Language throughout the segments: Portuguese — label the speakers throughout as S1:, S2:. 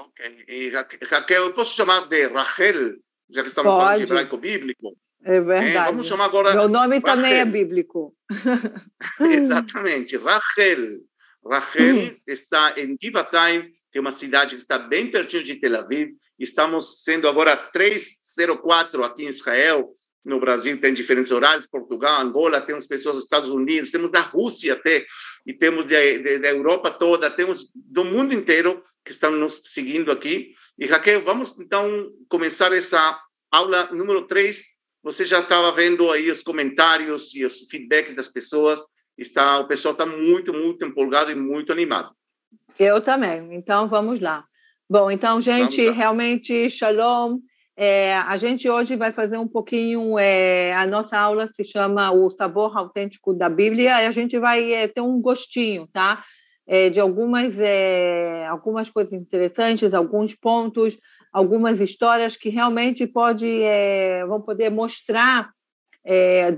S1: Ok. E Raquel, eu posso chamar de Rachel, já que estamos Pode. falando de hebraico bíblico?
S2: É verdade. É,
S1: vamos chamar agora.
S2: Meu nome Rachel. também é bíblico.
S1: Exatamente. Rachel. Rachel hum. está em Givatayim, que é uma cidade que está bem pertinho de Tel Aviv. Estamos sendo agora 304 aqui em Israel. No Brasil tem diferentes horários, Portugal, Angola, temos pessoas dos Estados Unidos, temos da Rússia até, e temos da Europa toda, temos do mundo inteiro que estão nos seguindo aqui. E Raquel, vamos então começar essa aula número 3. Você já estava vendo aí os comentários e os feedbacks das pessoas. Está, o pessoal está muito, muito empolgado e muito animado.
S2: Eu também. Então, vamos lá. Bom, então, gente, realmente, shalom. É, a gente hoje vai fazer um pouquinho, é, a nossa aula se chama O Sabor Autêntico da Bíblia, e a gente vai é, ter um gostinho, tá? É, de algumas, é, algumas coisas interessantes, alguns pontos, algumas histórias que realmente pode, é, vão poder mostrar,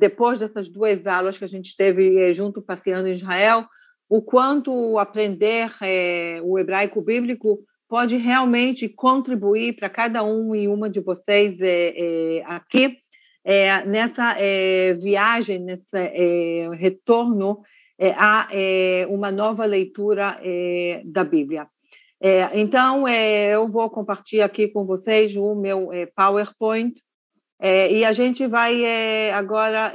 S2: depois dessas duas aulas que a gente teve junto passeando em Israel, o quanto aprender o hebraico bíblico pode realmente contribuir para cada um e uma de vocês é, é, aqui é, nessa viagem, nesse retorno a uma nova leitura da Bíblia. então, eu vou compartilhar aqui com vocês o meu PowerPoint e a gente vai agora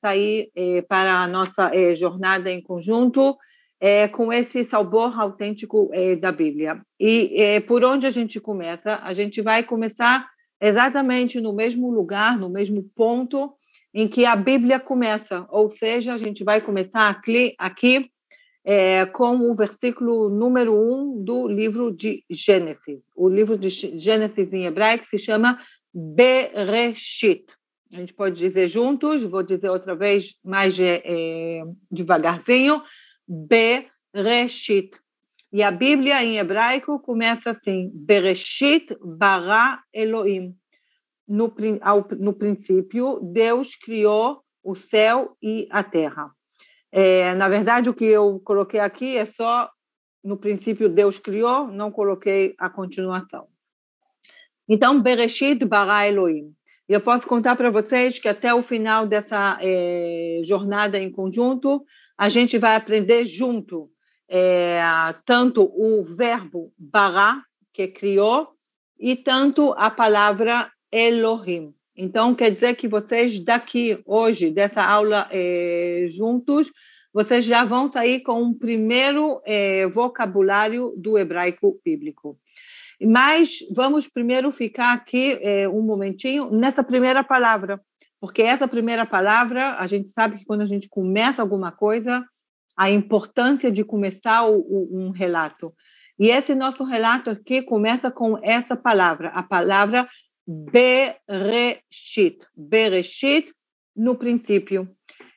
S2: sair para a nossa jornada em conjunto é, com esse sabor autêntico é, da Bíblia. E é, por onde a gente começa? A gente vai começar exatamente no mesmo lugar, no mesmo ponto em que a Bíblia começa, ou seja, a gente vai começar aqui, aqui é, com o versículo número um do livro de Gênesis. O livro de Gênesis em hebraico se chama Bereshit. A gente pode dizer juntos, vou dizer outra vez mais é, é devagarzinho. Bereshit. E a Bíblia em hebraico começa assim: Bereshit bara Elohim. No, ao, no princípio, Deus criou o céu e a terra. É, na verdade, o que eu coloquei aqui é só no princípio Deus criou, não coloquei a continuação. Então, Bereshit bara Elohim. Eu posso contar para vocês que até o final dessa é, jornada em conjunto, a gente vai aprender junto é, tanto o verbo bará, que criou, e tanto a palavra Elohim. Então, quer dizer que vocês daqui, hoje, dessa aula é, juntos, vocês já vão sair com um primeiro é, vocabulário do hebraico bíblico. Mas vamos primeiro ficar aqui é, um momentinho nessa primeira palavra, porque essa primeira palavra, a gente sabe que quando a gente começa alguma coisa, a importância de começar o, o, um relato. E esse nosso relato aqui começa com essa palavra, a palavra Bereshit. Bereshit, no princípio.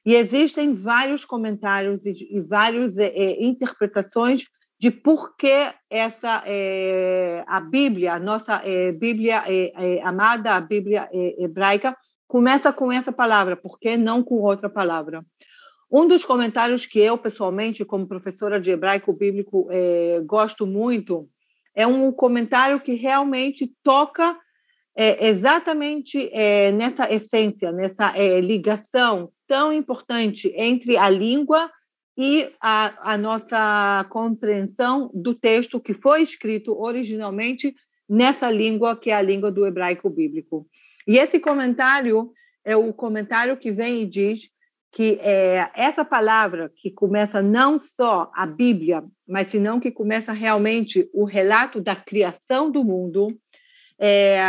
S2: E existem vários comentários e, e várias é, é, interpretações de por que essa é, a Bíblia, a nossa é, Bíblia é, amada, a Bíblia hebraica, começa com essa palavra, por que não com outra palavra? Um dos comentários que eu, pessoalmente, como professora de hebraico bíblico, é, gosto muito, é um comentário que realmente toca é, exatamente é, nessa essência, nessa ligação tão importante entre a língua e a, a nossa compreensão do texto que foi escrito originalmente nessa língua que é a língua do hebraico bíblico. E esse comentário é o comentário que vem e diz que é, essa palavra que começa não só a Bíblia, mas senão que começa realmente o relato da criação do mundo, é,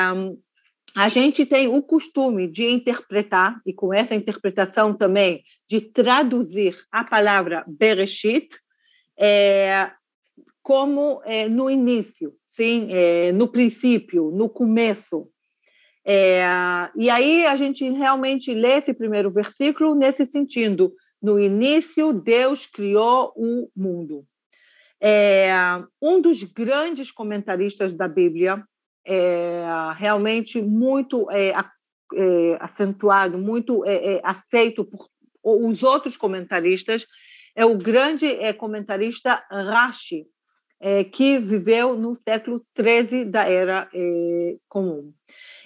S2: a gente tem o costume de interpretar, e com essa interpretação também, de traduzir a palavra Bereshit é, como é, no início, sim, é, no princípio, no começo. É, e aí a gente realmente lê esse primeiro versículo nesse sentido. No início, Deus criou o mundo. É, um dos grandes comentaristas da Bíblia, é, realmente muito é, é, acentuado, muito é, é, aceito por os outros comentaristas, é o grande comentarista Rashi. que viveu no século XIII da Era Comum.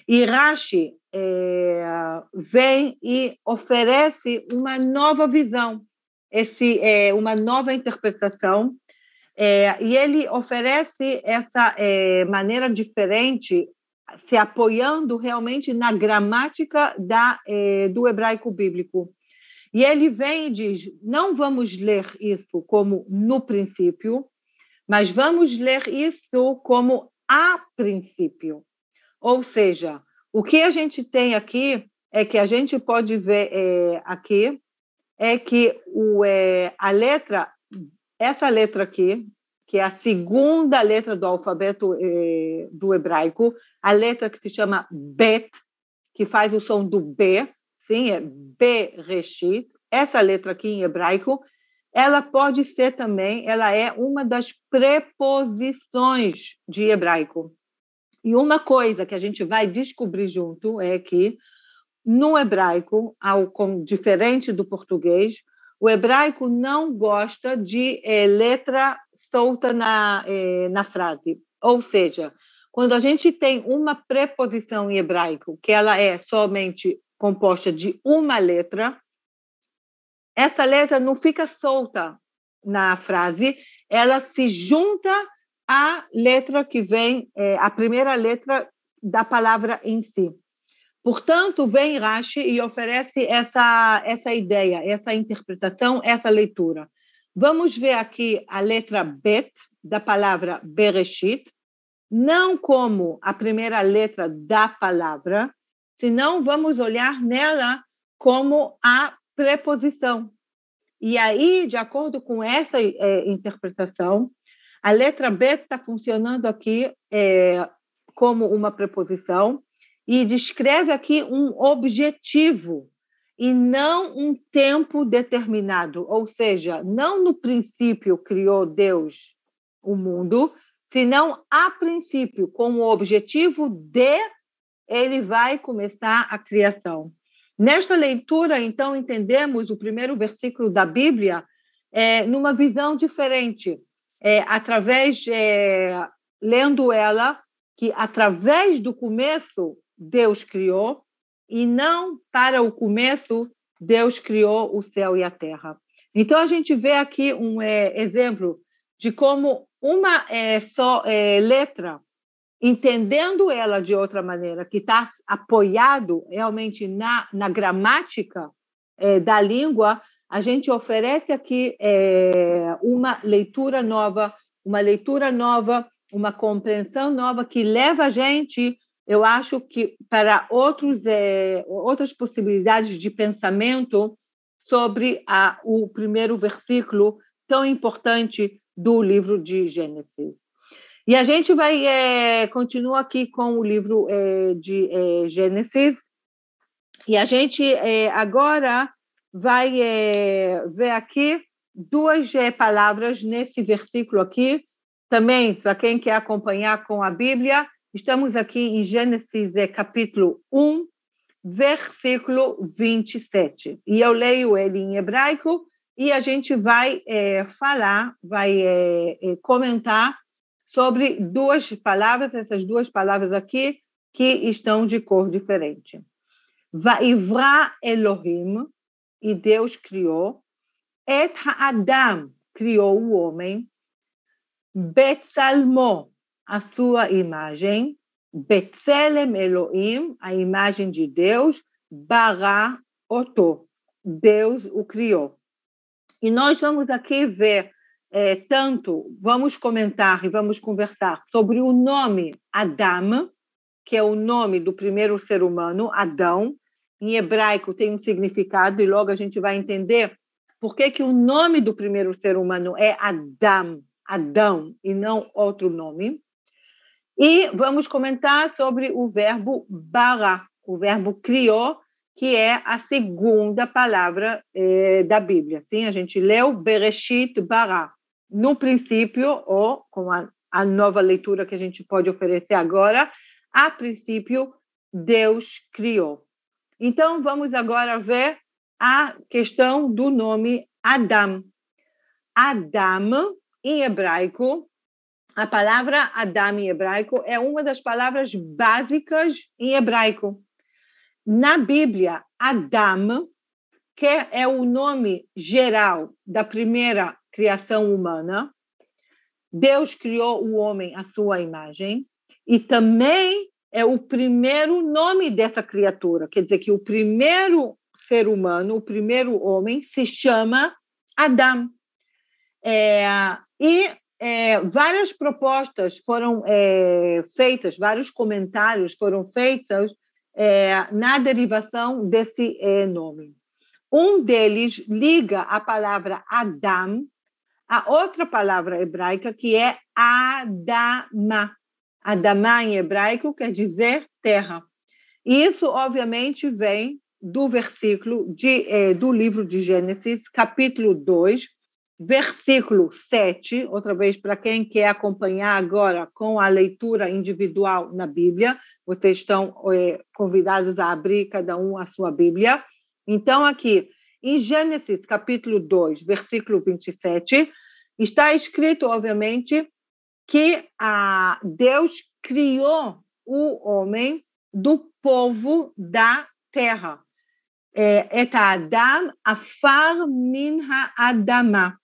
S2: E Rashi é, vem e oferece uma nova visão, esse, é, uma nova interpretação, é, e ele oferece essa é, maneira diferente, se apoiando realmente na gramática da, é, do hebraico bíblico. E ele vem e diz: não vamos ler isso como no princípio, mas vamos ler isso como a princípio. Ou seja, o que a gente tem aqui é que a gente pode ver é, aqui é que o, é, a letra, essa letra aqui, que é a segunda letra do alfabeto é, do hebraico, a letra que se chama Bet, que faz o som do B, sim, é Bereshit, essa letra aqui em hebraico, ela pode ser também, ela é uma das preposições de hebraico. E uma coisa que a gente vai descobrir junto é que no hebraico, ao, diferente do português, o hebraico não gosta de é, letra solta na, é, na frase. Ou seja, quando a gente tem uma preposição em hebraico que ela é somente composta de uma letra, essa letra não fica solta na frase, ela se junta à letra que vem, é, a primeira letra da palavra em si. Portanto, vem Rashi e oferece essa, essa ideia, essa interpretação, essa leitura. Vamos ver aqui a letra Bet, da palavra Bereshit, não como a primeira letra da palavra, senão vamos olhar nela como a preposição. E aí, de acordo com essa é, interpretação, a letra Bet está funcionando aqui é, como uma preposição e descreve aqui um objetivo e não um tempo determinado, ou seja, não no princípio criou Deus o mundo, senão a princípio, com o objetivo de ele vai começar a criação. Nesta leitura, então, entendemos o primeiro versículo da Bíblia é, numa visão diferente, é, através, é, lendo ela, que através do começo Deus criou, e não para o começo Deus criou o céu e a terra. Então, a gente vê aqui um é, exemplo de como uma é, só é, letra, entendendo ela de outra maneira, que está apoiado realmente na, na gramática é, da língua, a gente oferece aqui é, uma leitura nova, uma leitura nova, uma compreensão nova que leva a gente eu acho que para outros, é, outras possibilidades de pensamento sobre a, o primeiro versículo tão importante do livro de Gênesis. E a gente vai é, continua aqui com o livro é, de é, Gênesis e a gente é, agora vai é, ver aqui duas é, palavras nesse versículo aqui. Também, para quem quer acompanhar com a Bíblia, Estamos aqui em Gênesis é, capítulo 1, versículo 27. E eu leio ele em hebraico e a gente vai é, falar, vai é, é comentar sobre duas palavras, essas duas palavras aqui, que estão de cor diferente. Vaivra Elohim, e Deus criou, et Adam, criou o homem, Betsalmo, a sua imagem, Betzelem Elohim, a imagem de Deus, Bara Oto, Deus o criou. E nós vamos aqui ver é, tanto, vamos comentar e vamos conversar sobre o nome Adam, que é o nome do primeiro ser humano, Adão. Em hebraico tem um significado e logo a gente vai entender por que, que o nome do primeiro ser humano é Adam, Adão, e não outro nome. E vamos comentar sobre o verbo bara, o verbo criou, que é a segunda palavra eh, da Bíblia. Sim, a gente leu Bereshit bara. No princípio, ou com a, a nova leitura que a gente pode oferecer agora, a princípio, Deus criou. Então, vamos agora ver a questão do nome Adam. Adam, em hebraico, a palavra Adam em hebraico é uma das palavras básicas em hebraico. Na Bíblia, Adam, que é o nome geral da primeira criação humana, Deus criou o homem à sua imagem, e também é o primeiro nome dessa criatura. Quer dizer que o primeiro ser humano, o primeiro homem, se chama Adam. É, e é, várias propostas foram é, feitas, vários comentários foram feitos é, na derivação desse é, nome. Um deles liga a palavra Adam a outra palavra hebraica que é Adama. Adama em hebraico quer dizer terra. E isso, obviamente, vem do versículo de, é, do livro de Gênesis, capítulo 2, versículo 7, outra vez para quem quer acompanhar agora com a leitura individual na Bíblia, vocês estão é, convidados a abrir cada um a sua Bíblia. Então, aqui, em Gênesis capítulo 2, versículo 27, está escrito, obviamente, que Deus criou o homem do povo da terra. É, Et Adam afar min ha'adama.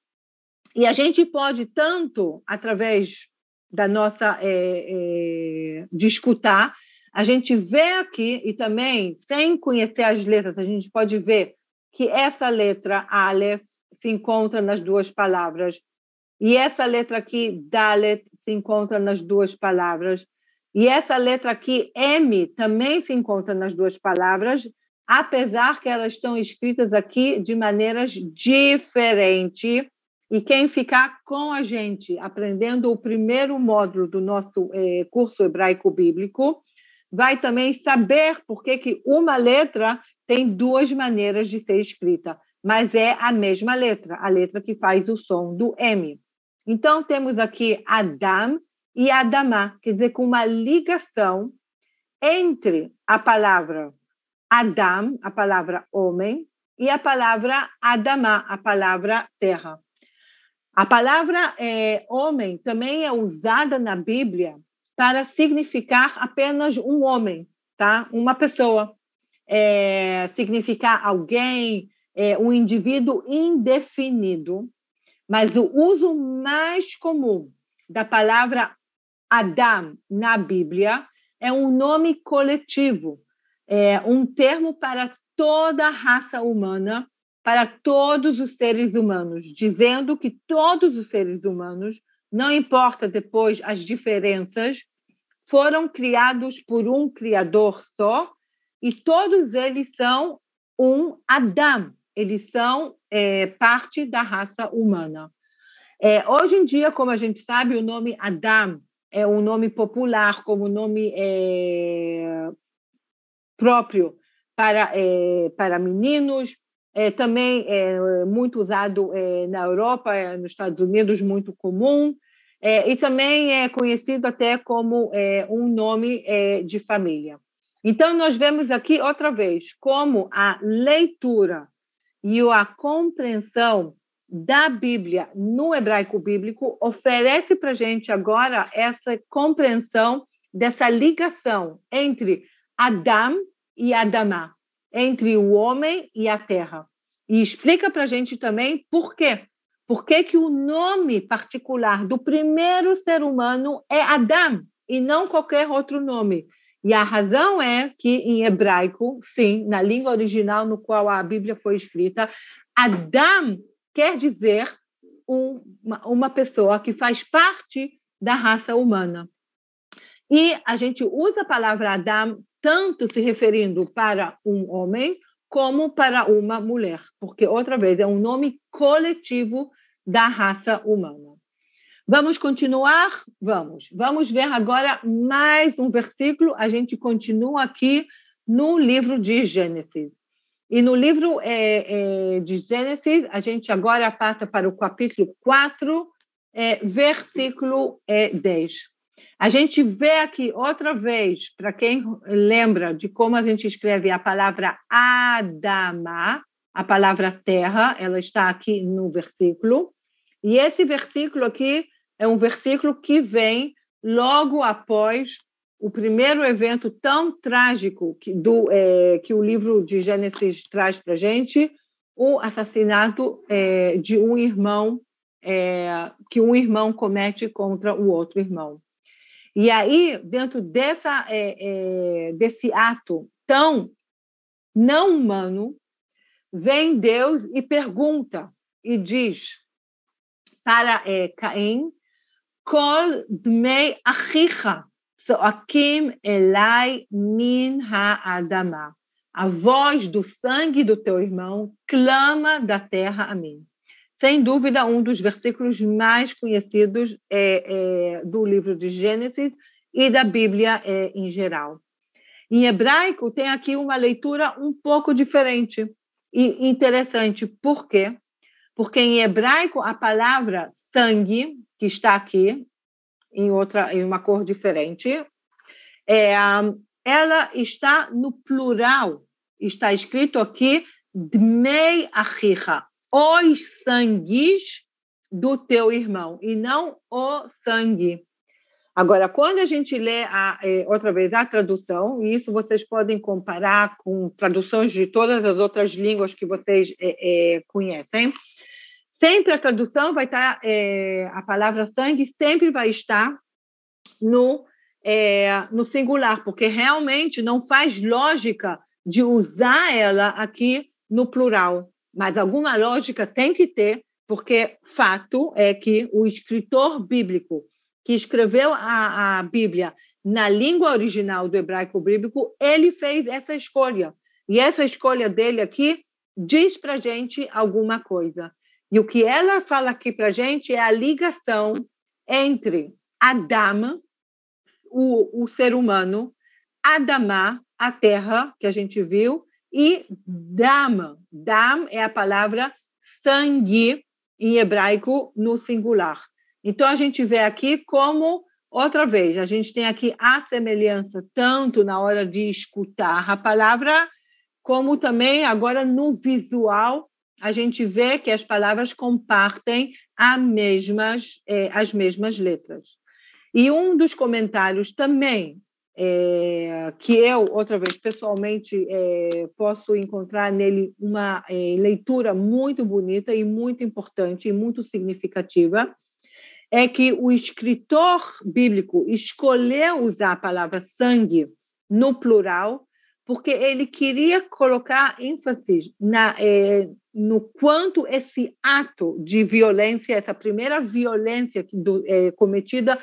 S2: E a gente pode tanto, através da nossa é, é, de escutar, a gente vê aqui e também, sem conhecer as letras, a gente pode ver que essa letra Aleph se encontra nas duas palavras e essa letra aqui Dalet se encontra nas duas palavras. E essa letra aqui M também se encontra nas duas palavras, apesar que elas estão escritas aqui de maneiras diferentes e quem ficar com a gente aprendendo o primeiro módulo do nosso eh, curso hebraico bíblico vai também saber por que, que uma letra tem duas maneiras de ser escrita, mas é a mesma letra, a letra que faz o som do M. Então, temos aqui Adam e Adamá, quer dizer, com uma ligação entre a palavra Adam, a palavra homem, e a palavra Adamá, a palavra terra. A palavra é, homem também é usada na Bíblia para significar apenas um homem, tá? Uma pessoa. É, significar alguém, é, um indivíduo indefinido. Mas o uso mais comum da palavra Adam na Bíblia é um nome coletivo, é um termo para toda a raça humana para todos os seres humanos, dizendo que todos os seres humanos, não importa depois as diferenças, foram criados por um Criador só e todos eles são um Adam, eles são é, parte da raça humana. É, hoje em dia, como a gente sabe, o nome Adam é um nome popular, como nome é, próprio para, é, para meninos, é, também é muito usado é, na Europa, é, nos Estados Unidos, muito comum, é, e também é conhecido até como é, um nome de família. Então, nós vemos aqui outra vez como a leitura e a compreensão da Bíblia no hebraico bíblico oferece para a gente agora essa compreensão dessa ligação entre Adam e Adamá entre o homem e a terra. E explica para a gente também por quê. Por que, que o nome particular do primeiro ser humano é Adam e não qualquer outro nome. E a razão é que, em hebraico, sim, na língua original no qual a Bíblia foi escrita, Adam quer dizer um, uma, uma pessoa que faz parte da raça humana. E a gente usa a palavra Adam tanto se referindo para um homem como para uma mulher, porque, outra vez, é um nome coletivo da raça humana. Vamos continuar? Vamos. Vamos ver agora mais um versículo. A gente continua aqui no livro de Gênesis. E no livro é, é, de Gênesis, a gente agora passa para o capítulo 4, é, versículo 10. A gente vê aqui outra vez, para quem lembra de como a gente escreve a palavra Adama, a palavra terra, ela está aqui no versículo. E esse versículo aqui é um versículo que vem logo após o primeiro evento tão trágico que, do, é, que o livro de Gênesis traz para a gente, o assassinato é, de um irmão é, que um irmão comete contra o outro irmão. E aí, dentro dessa, é, é, desse ato tão não humano, vem Deus e pergunta e diz para é, Caim, Kol dmei achicha soakim elai min ha'adama. A voz do sangue do teu irmão clama da terra a mim sem dúvida, um dos versículos mais conhecidos é, é, do livro de Gênesis e da Bíblia é, em geral. Em hebraico, tem aqui uma leitura um pouco diferente e interessante. Por quê? Porque em hebraico, a palavra sangue, que está aqui, em, outra, em uma cor diferente, é, ela está no plural. Está escrito aqui, Dmei Achicha, os sangues do teu irmão e não o sangue. Agora, quando a gente lê a, é, outra vez a tradução, e isso vocês podem comparar com traduções de todas as outras línguas que vocês é, é, conhecem, sempre a tradução vai estar, é, a palavra sangue sempre vai estar no, é, no singular, porque realmente não faz lógica de usar ela aqui no plural mas alguma lógica tem que ter, porque fato é que o escritor bíblico que escreveu a, a Bíblia na língua original do hebraico bíblico, ele fez essa escolha. E essa escolha dele aqui diz para gente alguma coisa. E o que ela fala aqui para gente é a ligação entre Adama, o, o ser humano, Adamá, a terra, que a gente viu, e dam. Dam é a palavra sangue em hebraico no singular. Então a gente vê aqui como outra vez, a gente tem aqui a semelhança tanto na hora de escutar a palavra, como também agora no visual, a gente vê que as palavras compartem as mesmas, eh, as mesmas letras. E um dos comentários também é, que eu, outra vez, pessoalmente, é, posso encontrar nele uma é, leitura muito bonita e muito importante e muito significativa, é que o escritor bíblico escolheu usar a palavra sangue no plural, porque ele queria colocar ênfase na, é, no quanto esse ato de violência, essa primeira violência do, é, cometida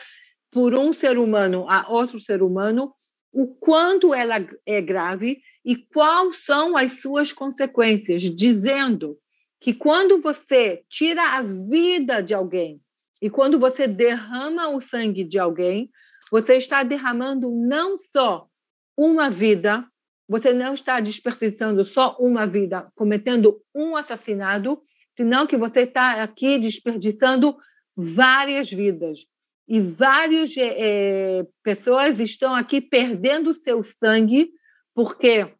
S2: por um ser humano a outro ser humano, o quanto ela é grave e quais são as suas consequências, dizendo que quando você tira a vida de alguém e quando você derrama o sangue de alguém, você está derramando não só uma vida, você não está desperdiçando só uma vida, cometendo um assassinato, senão que você está aqui desperdiçando várias vidas e várias é, pessoas estão aqui perdendo seu sangue porque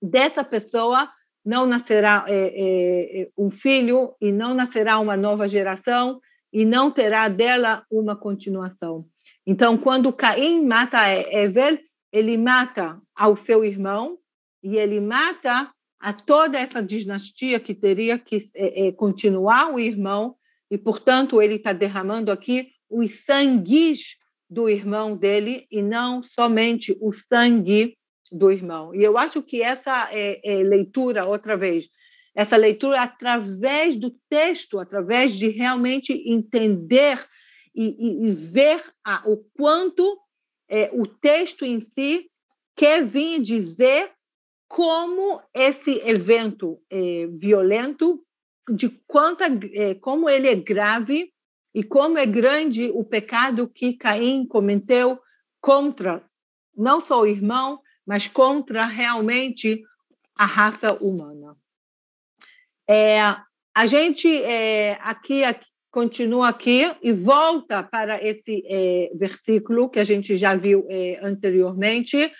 S2: dessa pessoa não nascerá é, é, um filho e não nascerá uma nova geração e não terá dela uma continuação. Então, quando Caim mata Evel, ele mata ao seu irmão e ele mata a toda essa dinastia que teria que continuar o irmão e, portanto, ele está derramando aqui os sangues do irmão dele e não somente o sangue do irmão. E eu acho que essa é, é leitura, outra vez, essa leitura através do texto, através de realmente entender e, e, e ver a, o quanto é, o texto em si quer vir dizer como esse evento é, violento, de quanto é, como ele é grave e como é grande o pecado que Caim cometeu contra não só o irmão, mas contra realmente a raça humana. É, a gente é, aqui, aqui, continua aqui e volta para esse é, versículo que a gente já viu é, anteriormente.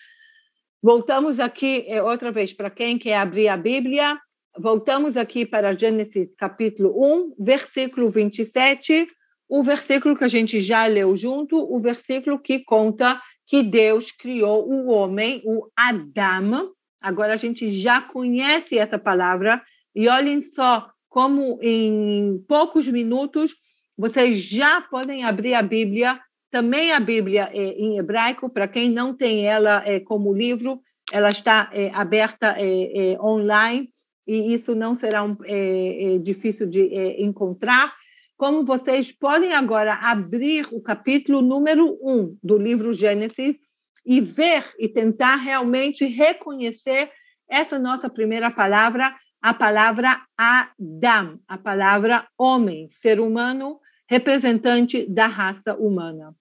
S2: Voltamos aqui é, outra vez para quem quer abrir a Bíblia. Voltamos aqui para Gênesis capítulo 1, versículo 27 o versículo que a gente já leu junto, o versículo que conta que Deus criou o homem, o Adam. Agora a gente já conhece essa palavra e olhem só como em poucos minutos vocês já podem abrir a Bíblia, também a Bíblia é, em hebraico, para quem não tem ela é, como livro, ela está é, aberta é, é, online e isso não será um, é, difícil de encontrar. Como vocês podem agora abrir o capítulo número um do livro Gênesis e ver e tentar realmente reconhecer essa nossa primeira palavra, a palavra Adam, a palavra homem, ser humano, representante da raça humana.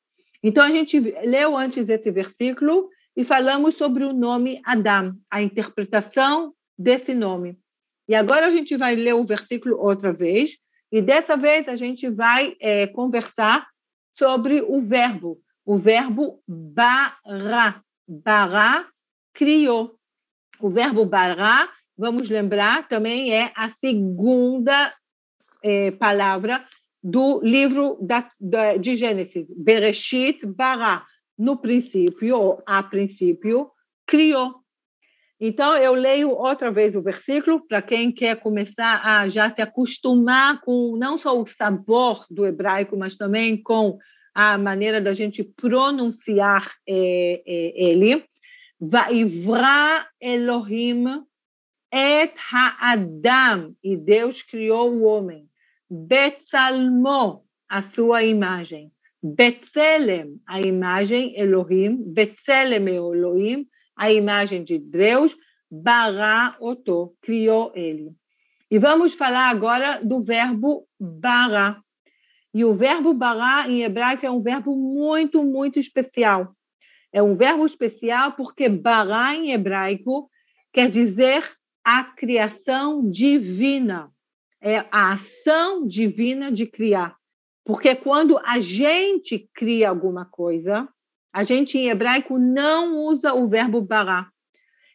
S2: Então, a gente leu antes esse versículo e falamos sobre o nome Adam, a interpretação desse nome. E agora a gente vai ler o versículo outra vez, e dessa vez a gente vai é, conversar sobre o verbo, o verbo bara. Bara criou. O verbo bara, vamos lembrar, também é a segunda é, palavra do livro da, da, de Gênesis. Bereshit bara. No princípio, ou a princípio, criou. Então, eu leio outra vez o versículo para quem quer começar a já se acostumar com não só o sabor do hebraico, mas também com a maneira da gente pronunciar é, é, ele. Vaivra Elohim et ha'adam, e Deus criou o homem. Betzalmo, a sua imagem. Betzelem, a imagem Elohim. Betzelem Elohim, a imagem de Deus, bará oto, criou ele. E vamos falar agora do verbo bará. E o verbo bará em hebraico é um verbo muito, muito especial. É um verbo especial porque bará em hebraico quer dizer a criação divina. É a ação divina de criar. Porque quando a gente cria alguma coisa, a gente, em hebraico, não usa o verbo bará.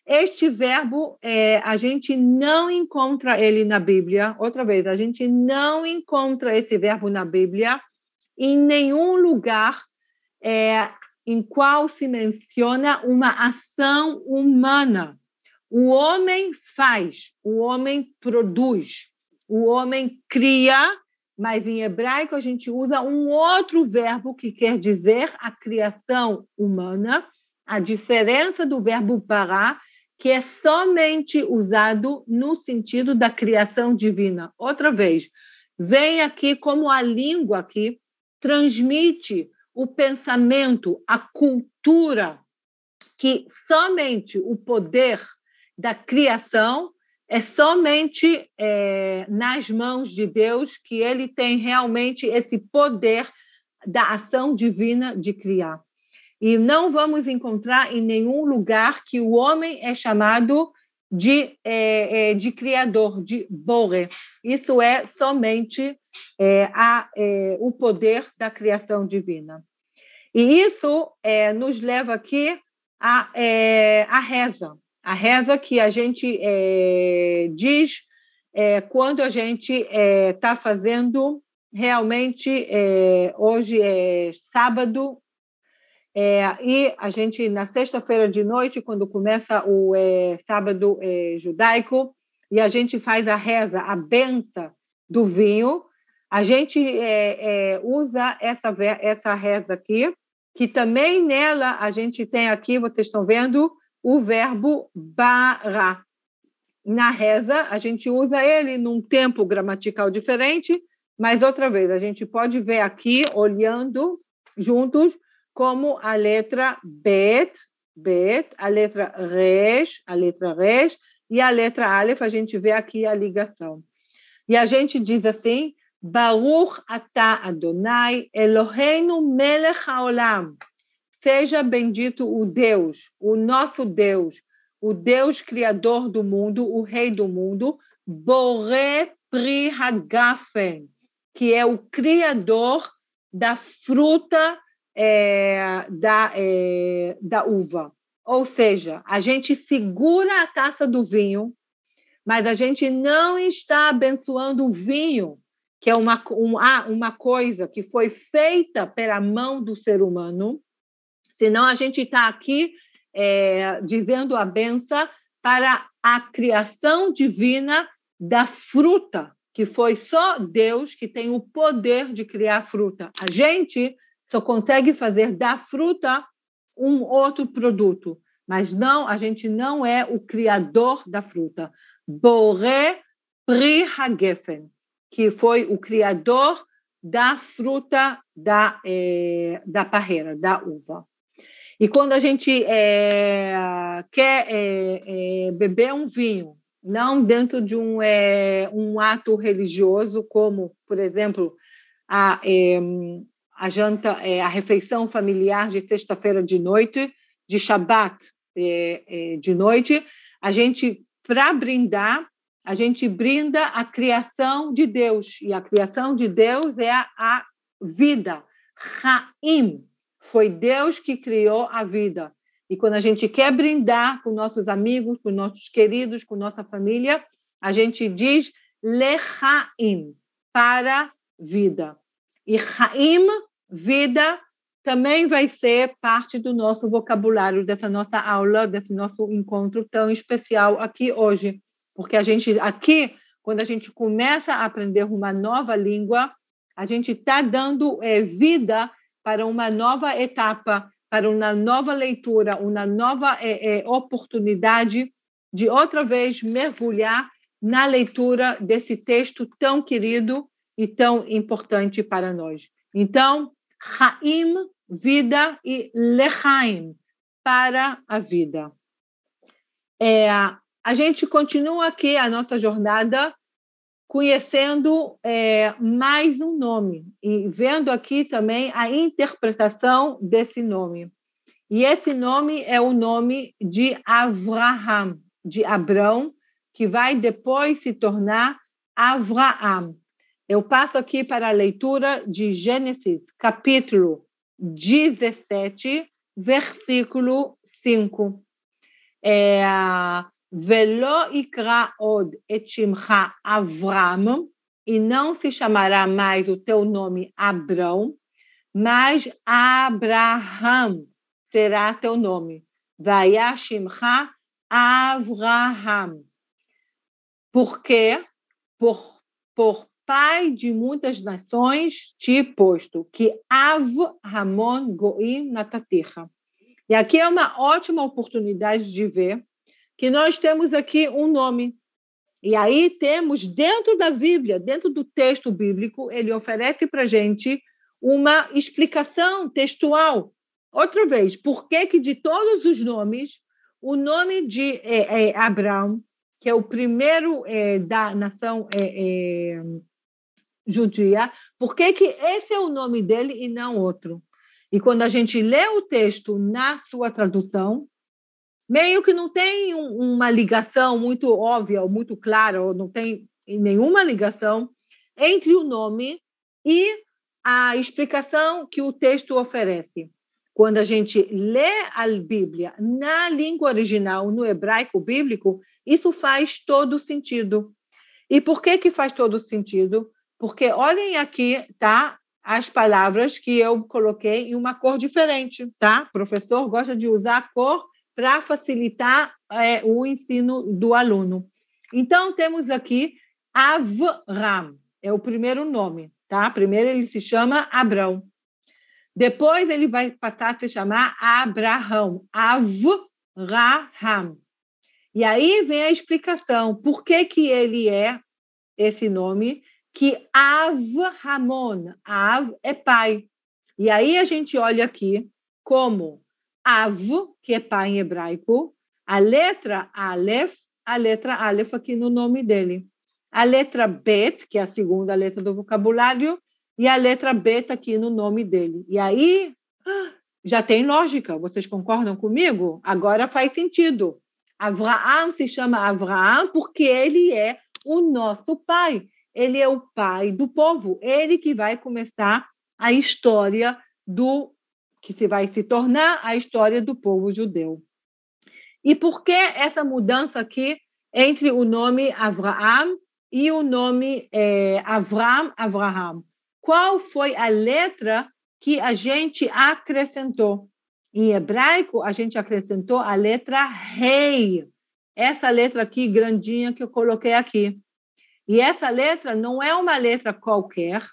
S2: Este verbo, é, a gente não encontra ele na Bíblia. Outra vez, a gente não encontra esse verbo na Bíblia em nenhum lugar é, em qual se menciona uma ação humana. O homem faz, o homem produz, o homem cria mas em hebraico a gente usa um outro verbo que quer dizer a criação humana, a diferença do verbo para, que é somente usado no sentido da criação divina. Outra vez, vem aqui como a língua aqui transmite o pensamento, a cultura, que somente o poder da criação é somente é, nas mãos de Deus que ele tem realmente esse poder da ação divina de criar. E não vamos encontrar em nenhum lugar que o homem é chamado de, é, é, de criador, de bore. Isso é somente é, a, é, o poder da criação divina. E isso é, nos leva aqui à, a reza a reza que a gente é, diz é, quando a gente está é, tá fazendo realmente é, hoje é sábado é, e a gente na sexta-feira de noite quando começa o sábado judaico e a gente faz a reza a benção do vinho a gente usa essa essa reza aqui que também nela a gente tem aqui vocês estão vendo o verbo bara. Na reza, a gente usa ele num tempo gramatical diferente, mas outra vez, a gente pode ver aqui, olhando juntos, como a letra bet, bet, a letra resh, a letra resh, e a letra aleph, a gente vê aqui a ligação. E a gente diz assim, Baruch atah Adonai Eloheinu melech haolam. Seja bendito o Deus, o nosso Deus, o Deus criador do mundo, o rei do mundo, Boré Pri Hagafen, que é o criador da fruta é, da, é, da uva. Ou seja, a gente segura a taça do vinho, mas a gente não está abençoando o vinho que é uma, uma, uma coisa que foi feita pela mão do ser humano, senão a gente está aqui é, dizendo a benção para a criação divina da fruta, que foi só Deus que tem o poder de criar fruta. A gente só consegue fazer da fruta um outro produto, mas não, a gente não é o criador da fruta. Boré Pri Hagefen, que foi o criador da fruta da, é, da parreira, da uva. E quando a gente é, quer é, beber um vinho, não dentro de um, um ato religioso, como, por exemplo, a, a janta, a refeição familiar de sexta-feira de noite, de Shabat de noite, a gente, para brindar, a gente brinda a criação de Deus, e a criação de Deus é a, a vida. Raim, foi Deus que criou a vida. E quando a gente quer brindar com nossos amigos, com nossos queridos, com nossa família, a gente diz lechaim, para vida. E Raim, vida, também vai ser parte do nosso vocabulário, dessa nossa aula, desse nosso encontro tão especial aqui hoje. Porque a gente, aqui, quando a gente começa a aprender uma nova língua, a gente está dando é, vida para uma nova etapa, para uma nova leitura, uma nova é, é, oportunidade de outra vez mergulhar na leitura desse texto tão querido e tão importante para nós. Então, Haim, vida, e Lechaim, para a vida. É, a gente continua aqui a nossa jornada conhecendo é, mais um nome e vendo aqui também a interpretação desse nome. E esse nome é o nome de Avraham, de Abrão, que vai depois se tornar Avraham. Eu passo aqui para a leitura de Gênesis, capítulo 17, versículo 5. É, Veló ikra od et shimcha Avram, e não se chamará mais o teu nome Abrão, mas Abraham será teu nome. Vayashimcha Avraham. Porque por, por pai de muitas nações te posto, que Av Goim Natatirra. E aqui é uma ótima oportunidade de ver que nós temos aqui um nome. E aí temos dentro da Bíblia, dentro do texto bíblico, ele oferece para gente uma explicação textual. Outra vez, por que, que de todos os nomes, o nome de é, é, Abraão, que é o primeiro é, da nação é, é, judia, por que, que esse é o nome dele e não outro? E quando a gente lê o texto na sua tradução, meio que não tem uma ligação muito óbvia ou muito clara, ou não tem nenhuma ligação entre o nome e a explicação que o texto oferece. Quando a gente lê a Bíblia na língua original, no hebraico bíblico, isso faz todo sentido. E por que que faz todo sentido? Porque olhem aqui, tá? As palavras que eu coloquei em uma cor diferente, tá? O professor gosta de usar a cor para facilitar é, o ensino do aluno. Então, temos aqui Avram, é o primeiro nome, tá? Primeiro ele se chama Abrão. Depois ele vai passar a se chamar Abraão, Avraham. E aí vem a explicação, por que que ele é esse nome, que Avramon, Av é pai. E aí a gente olha aqui como Av, que é pai em hebraico, a letra Aleph, a letra Aleph aqui no nome dele. A letra Bet, que é a segunda letra do vocabulário, e a letra Bet aqui no nome dele. E aí já tem lógica, vocês concordam comigo? Agora faz sentido. Avraham se chama Avraham porque ele é o nosso pai. Ele é o pai do povo. Ele que vai começar a história do que se vai se tornar a história do povo judeu. E por que essa mudança aqui entre o nome Avraham e o nome é, Avram, Avraham. Qual foi a letra que a gente acrescentou? Em hebraico, a gente acrescentou a letra rei. Essa letra aqui, grandinha, que eu coloquei aqui. E essa letra não é uma letra qualquer,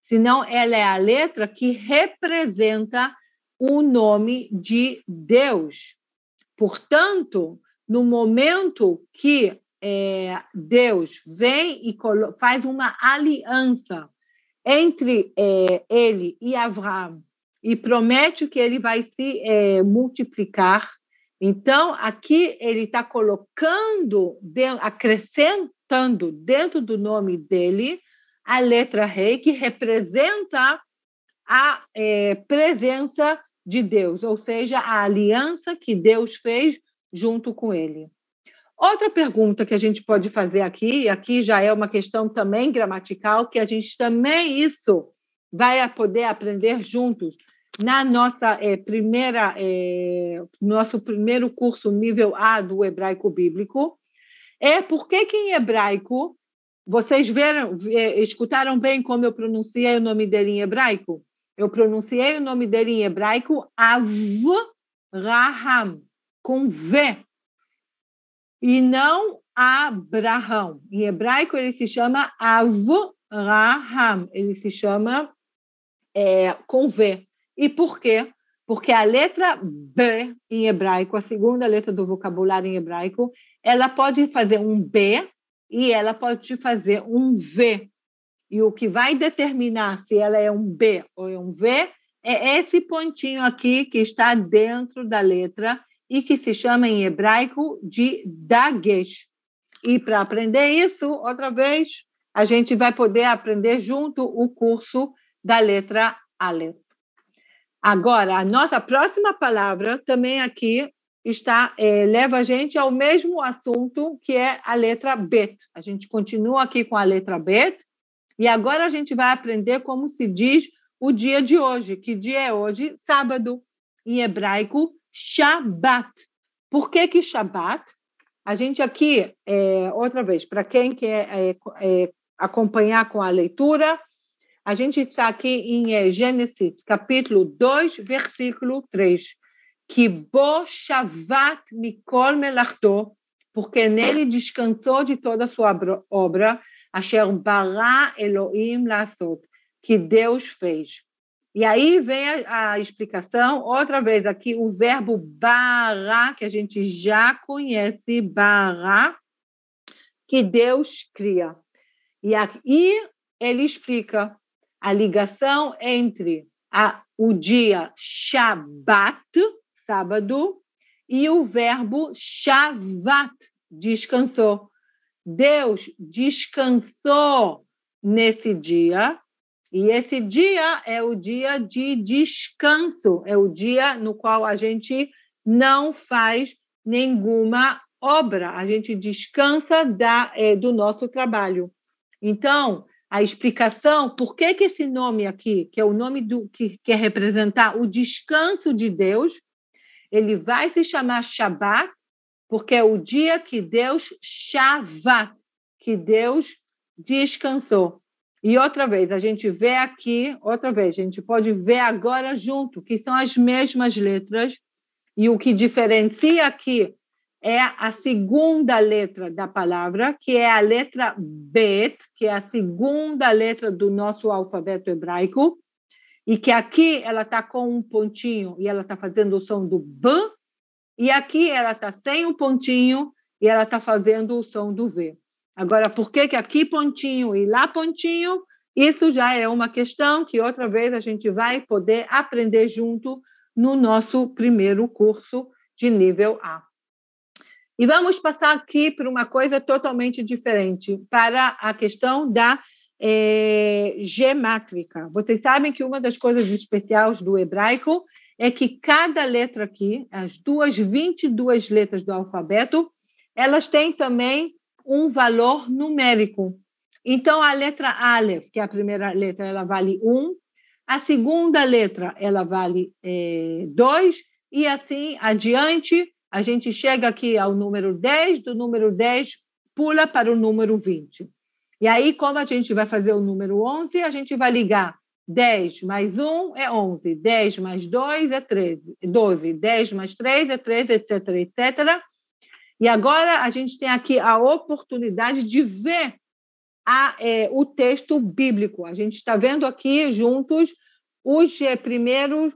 S2: senão ela é a letra que representa o nome de Deus. Portanto, no momento que é, Deus vem e faz uma aliança entre é, ele e Abraão e promete que ele vai se é, multiplicar, então aqui ele está colocando, acrescentando dentro do nome dele a letra rei, que representa a é, presença de Deus, ou seja, a aliança que Deus fez junto com ele. Outra pergunta que a gente pode fazer aqui, aqui já é uma questão também gramatical, que a gente também isso vai poder aprender juntos na nossa é, primeira, é, nosso primeiro curso nível A do hebraico bíblico, é por que que em hebraico vocês viram, é, escutaram bem como eu pronunciei o nome dele em hebraico? Eu pronunciei o nome dele em hebraico Avraham, com V, e não Abraham. Em hebraico ele se chama Avraham, ele se chama é, com V. E por quê? Porque a letra B em hebraico, a segunda letra do vocabulário em hebraico, ela pode fazer um B e ela pode fazer um V. E o que vai determinar se ela é um B ou é um V é esse pontinho aqui que está dentro da letra e que se chama em hebraico de dagesh. E para aprender isso, outra vez, a gente vai poder aprender junto o curso da letra Aleph. Agora, a nossa próxima palavra também aqui está é, leva a gente ao mesmo assunto que é a letra Bet. A gente continua aqui com a letra Bet e agora a gente vai aprender como se diz o dia de hoje. Que dia é hoje? Sábado. Em hebraico, Shabbat. Por que que Shabbat? A gente aqui, é, outra vez, para quem quer é, é, acompanhar com a leitura, a gente está aqui em é, Gênesis, capítulo 2, versículo 3. Que bo shavat mikol melachto, porque nele descansou de toda a sua obra, asher bara Elohim lasot, que Deus fez. E aí vem a, a, explicação, outra vez aqui, o verbo bara, que a gente já conhece, bara, que Deus cria. E aqui ele explica a ligação entre a, o dia Shabbat, sábado, e o verbo Shavat, descansou. Deus descansou nesse dia, e esse dia é o dia de descanso, é o dia no qual a gente não faz nenhuma obra, a gente descansa da, é, do nosso trabalho. Então, a explicação por que, que esse nome aqui, que é o nome do que quer representar o descanso de Deus, ele vai se chamar Shabat, porque é o dia que Deus Shavat, que Deus descansou. E outra vez, a gente vê aqui, outra vez, a gente pode ver agora junto, que são as mesmas letras, e o que diferencia aqui é a segunda letra da palavra, que é a letra Bet, que é a segunda letra do nosso alfabeto hebraico, e que aqui ela está com um pontinho e ela está fazendo o som do B, e aqui ela está sem um pontinho e ela está fazendo o som do V. Agora, por que, que aqui pontinho e lá pontinho? Isso já é uma questão que outra vez a gente vai poder aprender junto no nosso primeiro curso de nível A. E vamos passar aqui para uma coisa totalmente diferente, para a questão da é, gemátrica. Vocês sabem que uma das coisas especiais do hebraico é que cada letra aqui, as duas 22 letras do alfabeto, elas têm também um valor numérico. Então, a letra Aleph, que é a primeira letra, ela vale 1, a segunda letra, ela vale 2, é, e assim adiante, a gente chega aqui ao número 10, do número 10 pula para o número 20. E aí, como a gente vai fazer o número 11, a gente vai ligar 10 mais 1 é 11, 10 mais 2 é 13, 12, 10 mais 3 é 13, etc, etc. E agora a gente tem aqui a oportunidade de ver a, é, o texto bíblico. A gente está vendo aqui juntos os é, primeiros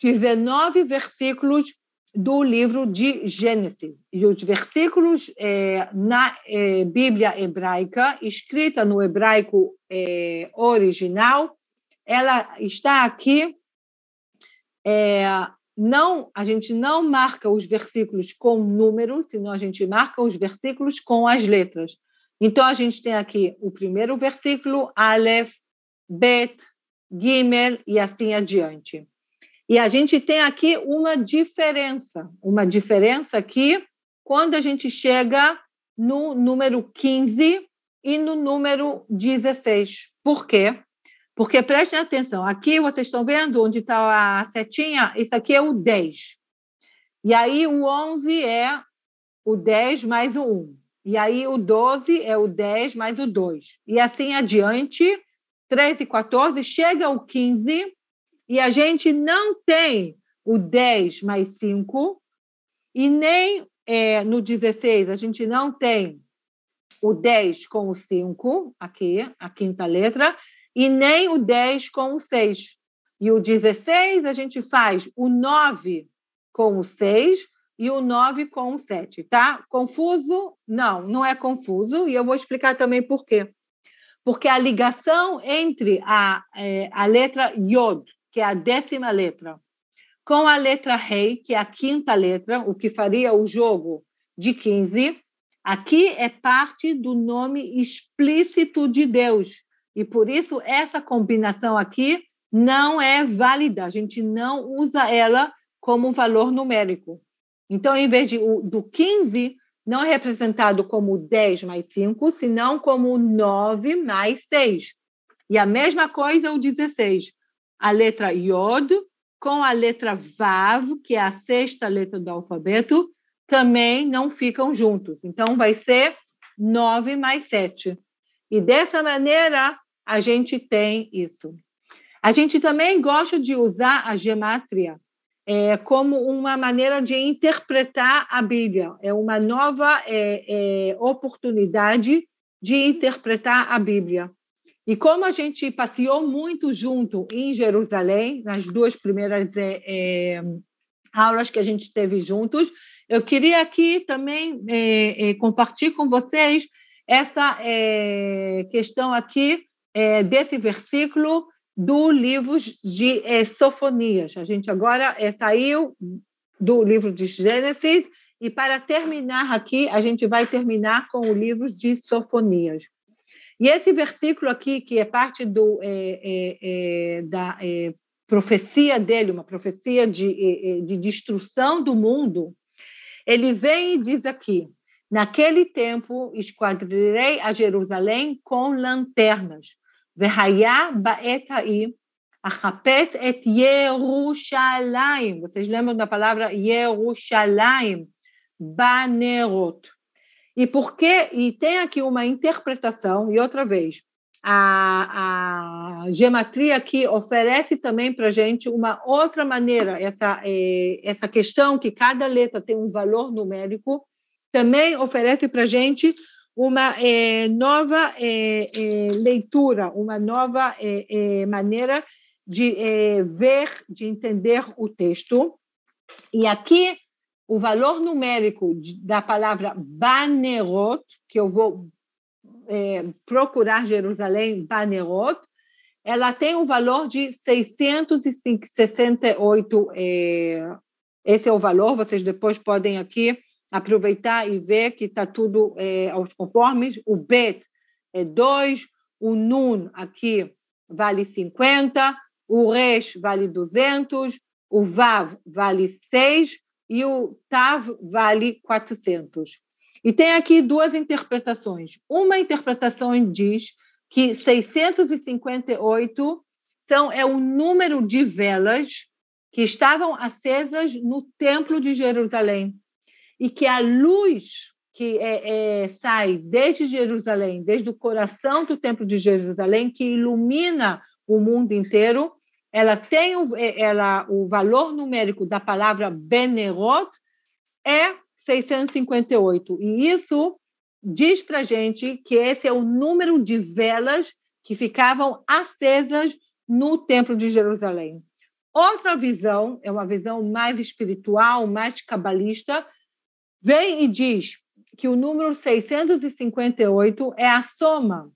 S2: 19 versículos do livro de Gênesis. E os versículos é, na é, Bíblia hebraica, escrita no hebraico é, original, ela está aqui. É, não, a gente não marca os versículos com números, senão a gente marca os versículos com as letras. Então a gente tem aqui o primeiro versículo, Aleph, Bet, Gimel e assim adiante. E a gente tem aqui uma diferença, uma diferença aqui quando a gente chega no número 15 e no número 16. Por quê? Porque prestem atenção, aqui vocês estão vendo onde está a setinha? Isso aqui é o 10. E aí o 11 é o 10 mais o 1. E aí o 12 é o 10 mais o 2. E assim adiante, 13 e 14, chega o 15 e a gente não tem o 10 mais 5 e nem é, no 16 a gente não tem o 10 com o 5, aqui, a quinta letra, e nem o 10 com o 6. E o 16 a gente faz o 9 com o 6 e o 9 com o 7, tá? Confuso? Não, não é confuso, e eu vou explicar também por quê. Porque a ligação entre a, é, a letra Yod, que é a décima letra, com a letra Rei, que é a quinta letra, o que faria o jogo de 15, aqui é parte do nome explícito de Deus, e por isso essa combinação aqui não é válida, a gente não usa ela como um valor numérico. Então, em vez de, do 15, não é representado como 10 mais 5, senão como 9 mais 6. E a mesma coisa o 16. A letra Yod com a letra Vav, que é a sexta letra do alfabeto, também não ficam juntos. Então, vai ser 9 mais 7. E dessa maneira, a gente tem isso. A gente também gosta de usar a gematria é, como uma maneira de interpretar a Bíblia. É uma nova é, é, oportunidade de interpretar a Bíblia. E como a gente passeou muito junto em Jerusalém, nas duas primeiras é, é, aulas que a gente teve juntos, eu queria aqui também é, compartilhar com vocês essa questão aqui é, desse versículo do livro de é, Sofonias. A gente agora é, saiu do livro de Gênesis e para terminar aqui, a gente vai terminar com o livro de Sofonias. E esse versículo aqui, que é parte do, é, é, é da é, profecia dele, uma profecia de, de destruição do mundo, ele vem e diz aqui: Naquele tempo esquadrirei a Jerusalém com lanternas והיה בעת ההיא אחפש את ירושלים, vocês lembram da palavra Yerushalayim, banerot. E por que, e tem aqui uma interpretação, e outra vez, a, a gematria aqui oferece também para a gente uma outra maneira, essa, é, essa questão que cada letra tem um valor numérico, também oferece para a gente uma é, nova é, é, leitura, uma nova maneira de ver, de entender o texto. E aqui, o valor numérico da palavra Banerot, que eu vou procurar Jerusalém, Banerot, ela tem o um valor de 668. esse é o valor, vocês depois podem aqui aproveitar e ver que está tudo é, aos conformes. O Bet é 2, o Nun aqui vale 50, o Resh vale 200, o Vav vale 6 e o Tav vale 400. E tem aqui duas interpretações. Uma interpretação diz que 658 são, é o número de velas que estavam acesas no Templo de Jerusalém e que a luz que é, é, sai desde Jerusalém, desde o coração do Templo de Jerusalém, que ilumina o mundo inteiro. Ela tem o, é, ela, o valor numérico da palavra Benerot é 658. E isso diz para gente que esse é o número de velas que ficavam acesas no Templo de Jerusalém. Outra visão, é uma visão mais espiritual, mais cabalista, vem e diz que o número 658 é a soma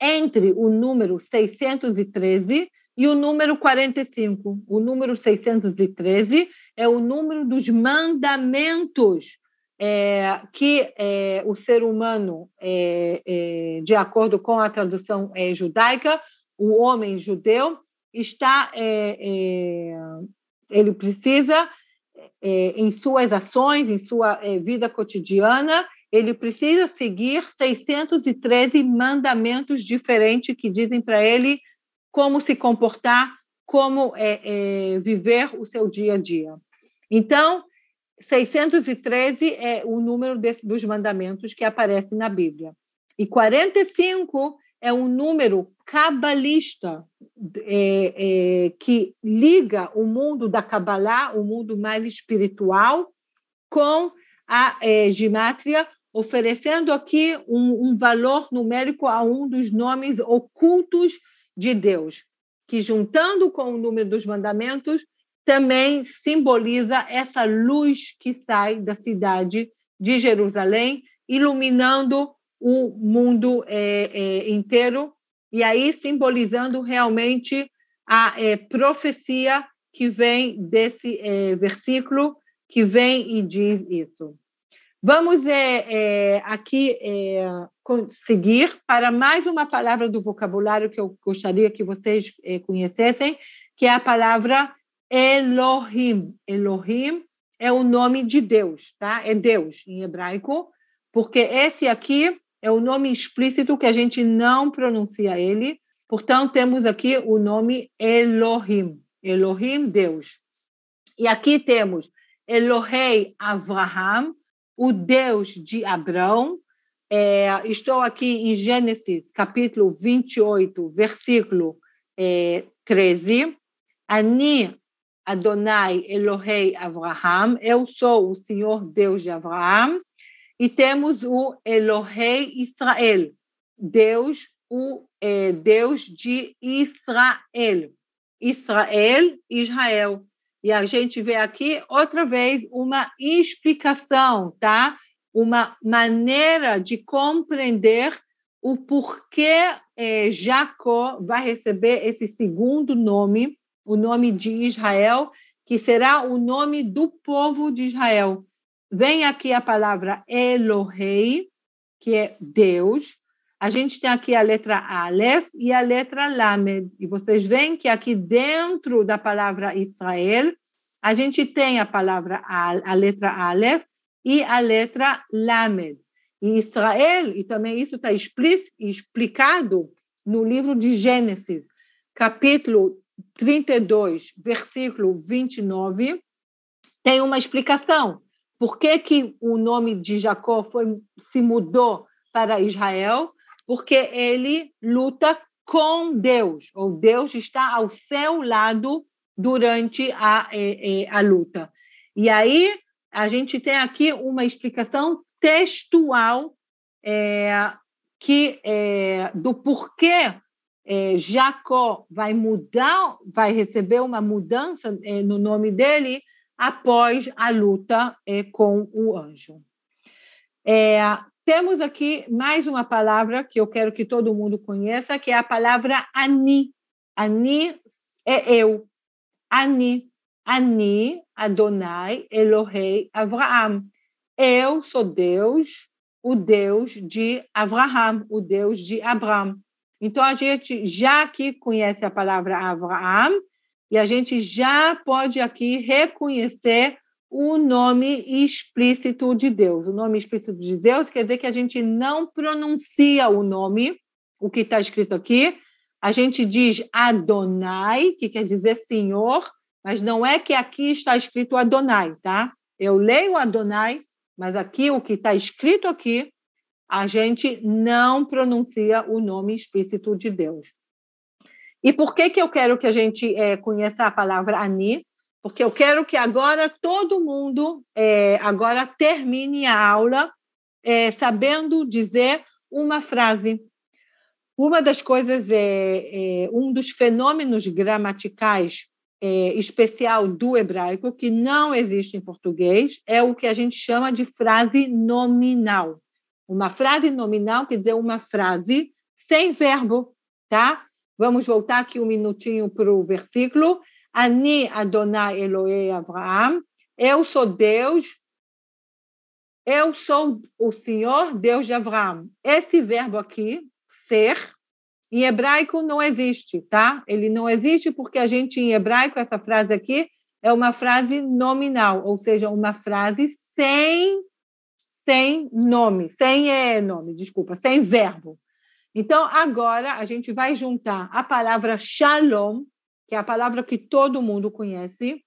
S2: entre o número 613 e o número 45. O número 613 é o número dos mandamentos é, que é, o ser humano, é, é de acordo com a tradução é, judaica, o homem judeu está, é, ele precisa é, em suas ações, em sua é, vida cotidiana, ele precisa seguir 613 mandamentos diferentes que dizem para ele como se comportar, como é, viver o seu dia a dia. Então, 613 é o número desse, dos mandamentos que aparece na Bíblia. E 45 é um número cabalista é, é, que liga o mundo da Kabbalah, o mundo mais espiritual, com a é, gimatria, oferecendo aqui um, um valor numérico a um dos nomes ocultos de Deus, que juntando com o número dos mandamentos também simboliza essa luz que sai da cidade de Jerusalém, iluminando o mundo é, é, inteiro, e aí simbolizando realmente a é, profecia que vem desse é, versículo, que vem e diz isso. Vamos é, aqui seguir para mais uma palavra do vocabulário que eu gostaria que vocês conhecessem, que é a palavra Elohim. Elohim é o nome de Deus, tá? É Deus em hebraico, porque esse aqui é o nome explícito que a gente não pronuncia ele. Portanto, temos aqui o nome Elohim. Elohim, Deus. E aqui temos Elohei Avraham, o Deus de Abraão. É, estou aqui em Gênesis, capítulo 28, versículo é, 13. Ani Adonai Elohei Avraham, eu sou o Senhor Deus de Abraão e temos o Elohei Israel, Deus, o é, Deus de Israel. Israel, Israel. E a gente vê aqui outra vez uma explicação, tá? Uma maneira de compreender o porquê é, Jacó vai receber esse segundo nome, o nome de Israel, que será o nome do povo de Israel. Vem aqui a palavra Elohei, que é Deus. A gente tem aqui a letra Aleph e a letra Lamed. E vocês veem que aqui dentro da palavra Israel, a gente tem a palavra a letra Aleph e a letra Lamed. E Israel, e também isso está explicado no livro de Gênesis, capítulo 32, versículo 29, tem uma explicação. Por que, que o nome de Jacó foi, se mudou para Israel? Porque ele luta com Deus, ou Deus está ao seu lado durante a, é, é, a luta. E aí a gente tem aqui uma explicação textual é, que é, do porquê é, Jacó vai mudar, vai receber uma mudança é, no nome dele após a luta é, com o anjo. É, temos aqui mais uma palavra que eu quero que todo mundo conheça, que é a palavra Ani. Ani é eu. Ani. Ani, Adonai, Elohei, Avraham. Eu sou Deus, o Deus de Avraham, o Deus de Abraão. Então, a gente já aqui conhece a palavra Avraham, e a gente já pode aqui reconhecer o nome explícito de Deus. O nome explícito de Deus quer dizer que a gente não pronuncia o nome, o que está escrito aqui. A gente diz Adonai, que quer dizer Senhor, mas não é que aqui está escrito Adonai, tá? Eu leio Adonai, mas aqui o que está escrito aqui, a gente não pronuncia o nome explícito de Deus. E por que, que eu quero que a gente é, conheça a palavra Ani? Porque eu quero que agora todo mundo é, agora termine a aula é, sabendo dizer uma frase. Uma das coisas é, é um dos fenômenos gramaticais especial do hebraico que não existe em português é o que a gente chama de frase nominal. Uma frase nominal quer dizer uma frase sem verbo, tá? Vamos voltar aqui um minutinho para o versículo. Ani Adonai Elohe Abraham. Eu sou Deus. Eu sou o Senhor Deus de Abraão. Esse verbo aqui, ser, em hebraico não existe, tá? Ele não existe porque a gente, em hebraico, essa frase aqui é uma frase nominal, ou seja, uma frase sem, sem nome, sem é, nome, desculpa, sem verbo. Então, agora a gente vai juntar a palavra shalom, que é a palavra que todo mundo conhece,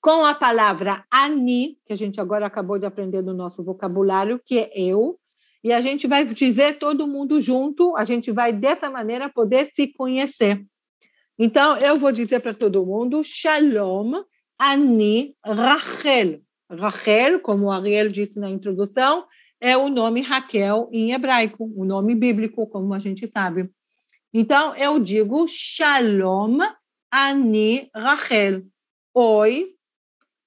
S2: com a palavra ani, que a gente agora acabou de aprender no nosso vocabulário, que é eu, e a gente vai dizer todo mundo junto, a gente vai dessa maneira poder se conhecer. Então, eu vou dizer para todo mundo: Shalom, Ani, Rachel. Rachel, como Ariel disse na introdução, é o nome Raquel em hebraico, o nome bíblico, como a gente sabe. Então, eu digo Shalom Ani Rachel. Oi,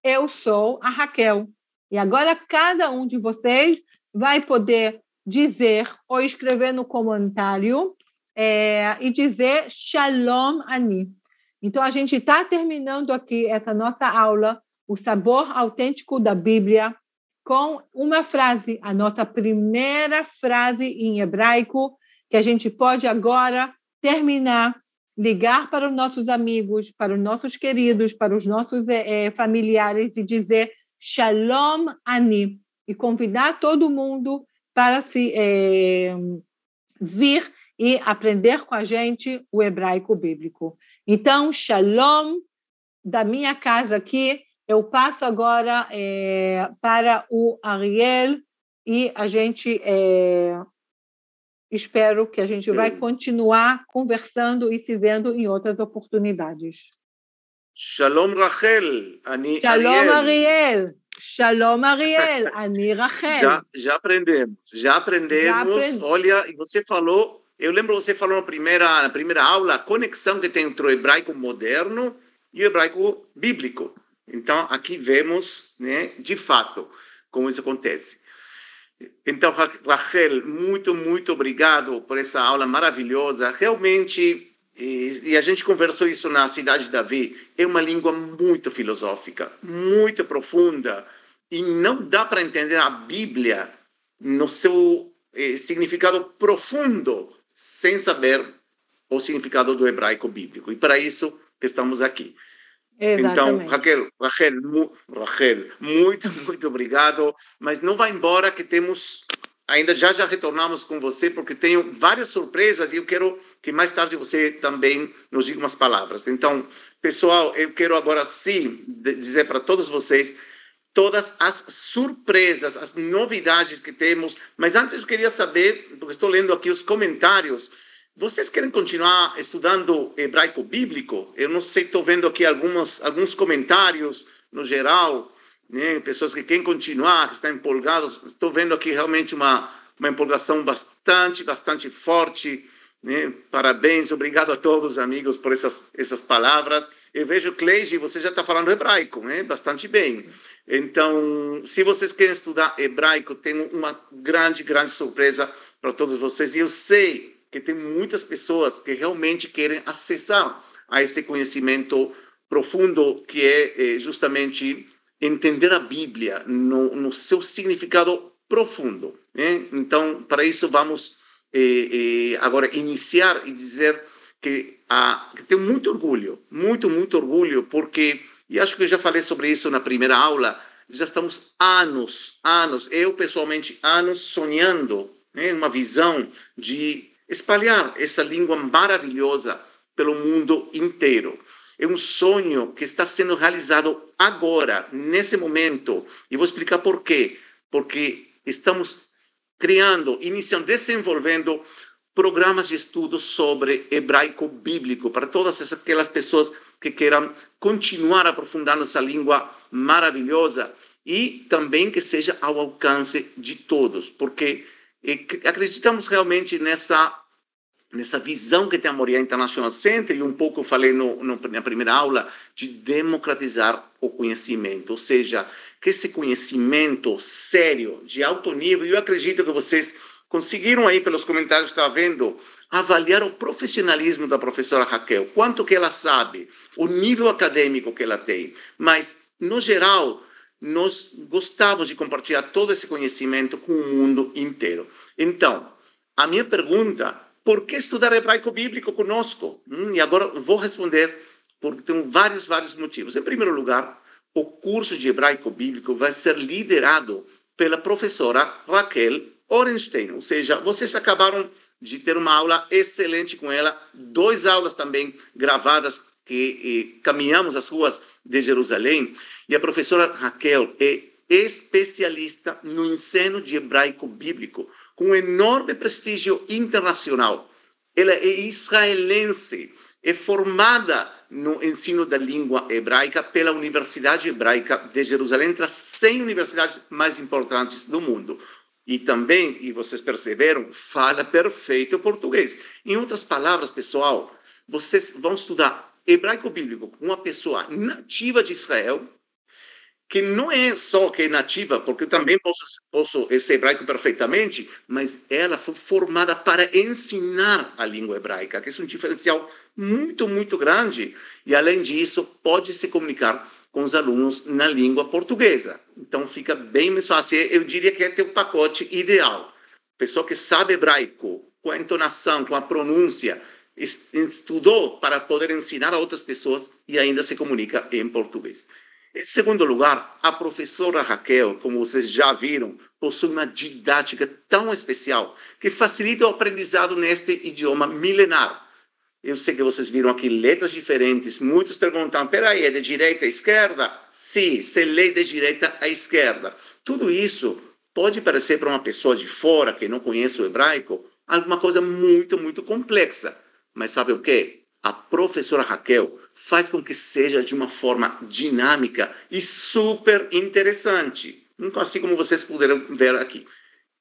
S2: eu sou a Raquel. E agora cada um de vocês vai poder dizer ou escrever no comentário é, e dizer Shalom Ani. Então, a gente está terminando aqui essa nossa aula, o sabor autêntico da Bíblia, com uma frase, a nossa primeira frase em hebraico, que a gente pode agora terminar, ligar para os nossos amigos, para os nossos queridos, para os nossos é, familiares e dizer Shalom Ani e convidar todo mundo para se é, vir e aprender com a gente o hebraico bíblico. Então, Shalom da minha casa aqui eu passo agora é, para o Ariel e a gente é, espero que a gente vai continuar conversando e se vendo em outras oportunidades.
S1: Shalom Rachel, Ani
S2: Shalom Ariel. Ariel. Shalom Ariel, Ani Rachel.
S1: Já, já aprendemos, já aprendemos. Já Olha, você falou, eu lembro você falou na primeira, na primeira aula, a conexão que tem entre o hebraico moderno e o hebraico bíblico. Então, aqui vemos, né, de fato, como isso acontece. Então, Rachel, muito, muito obrigado por essa aula maravilhosa. Realmente, e, a gente conversou isso na Cidade de Davi, é uma língua muito filosófica, muito profunda, e não dá para entender a Bíblia no seu eh, significado profundo sem saber o significado do hebraico bíblico. E para isso estamos aqui. Então, Raquel, Raquel, Raquel, muito, muito obrigado. Mas não vá embora que temos ainda já já retornamos com você porque tenho várias surpresas e eu quero que mais tarde você também nos diga umas palavras. Então, pessoal, eu quero agora sim dizer para todos vocês todas as surpresas, as novidades que temos. Mas antes eu queria saber, porque estou lendo aqui os comentários vocês querem continuar estudando hebraico bíblico? Eu não sei, estou vendo aqui algumas, alguns comentários no geral, né? pessoas que querem continuar, que estão empolgados. Estou vendo aqui realmente uma, uma empolgação bastante, bastante forte. Né? Parabéns, obrigado a todos, amigos, por essas, essas palavras. Eu vejo, Cleide, você já está falando hebraico, né? bastante bem. Então, se vocês querem estudar hebraico, tenho uma grande, grande surpresa para todos vocês. E eu sei que tem muitas pessoas que realmente querem acessar a esse conhecimento profundo que é, é justamente entender a Bíblia no, no seu significado profundo. Né? Então, para isso, vamos eh, eh, agora iniciar e dizer que, a, que tenho muito orgulho, muito, muito orgulho, porque, e acho que eu já falei sobre isso na primeira aula, já estamos anos, anos, eu pessoalmente, anos sonhando né, uma visão de espalhar essa língua maravilhosa pelo mundo inteiro. é um sonho que está sendo realizado agora, nesse momento. E vou explicar por quê. Porque estamos criando, iniciando, desenvolvendo programas de estudo sobre hebraico bíblico para todas aquelas pessoas que queiram continuar aprofundando essa língua maravilhosa e também que seja ao alcance de todos, porque acreditamos realmente nessa nessa visão que tem a Moriá International Center, e um pouco eu falei no, no, na primeira aula, de democratizar o conhecimento, ou seja, que esse conhecimento sério, de alto nível, eu acredito que vocês conseguiram aí, pelos comentários que estava vendo, avaliar o profissionalismo da professora Raquel, quanto que ela sabe, o nível acadêmico que ela tem, mas, no geral, nós gostamos de compartilhar todo esse conhecimento com o mundo inteiro. Então, a minha pergunta por que estudar hebraico bíblico conosco? Hum, e agora vou responder porque tem vários, vários motivos. Em primeiro lugar, o curso de hebraico bíblico vai ser liderado pela professora Raquel Orenstein, ou seja, vocês acabaram de ter uma aula excelente com ela, duas aulas também gravadas que eh, caminhamos as ruas de Jerusalém, e a professora Raquel é especialista no ensino de hebraico bíblico, com enorme prestígio internacional. Ela é israelense, é formada no ensino da língua hebraica pela Universidade Hebraica de Jerusalém, entre as 100 universidades mais importantes do mundo. E também, e vocês perceberam, fala perfeito português. Em outras palavras, pessoal, vocês vão estudar hebraico bíblico uma pessoa nativa de Israel, que não é só que é nativa, porque eu também posso, posso ser hebraico perfeitamente, mas ela foi formada para ensinar a língua hebraica, que é um diferencial muito, muito grande. E, além disso, pode se comunicar com os alunos na língua portuguesa. Então, fica bem mais fácil. Eu diria que é ter o pacote ideal. Pessoa que sabe hebraico, com a entonação, com a pronúncia, estudou para poder ensinar a outras pessoas e ainda se comunica em português. Em segundo lugar, a professora Raquel, como vocês já viram, possui uma didática tão especial que facilita o aprendizado neste idioma milenar. Eu sei que vocês viram aqui letras diferentes. Muitos perguntam: peraí, é de direita à esquerda? Sim, se lê de direita à esquerda. Tudo isso pode parecer para uma pessoa de fora que não conhece o hebraico alguma coisa muito, muito complexa. Mas sabe o que? A professora Raquel faz com que seja de uma forma dinâmica e super interessante, assim como vocês puderam ver aqui.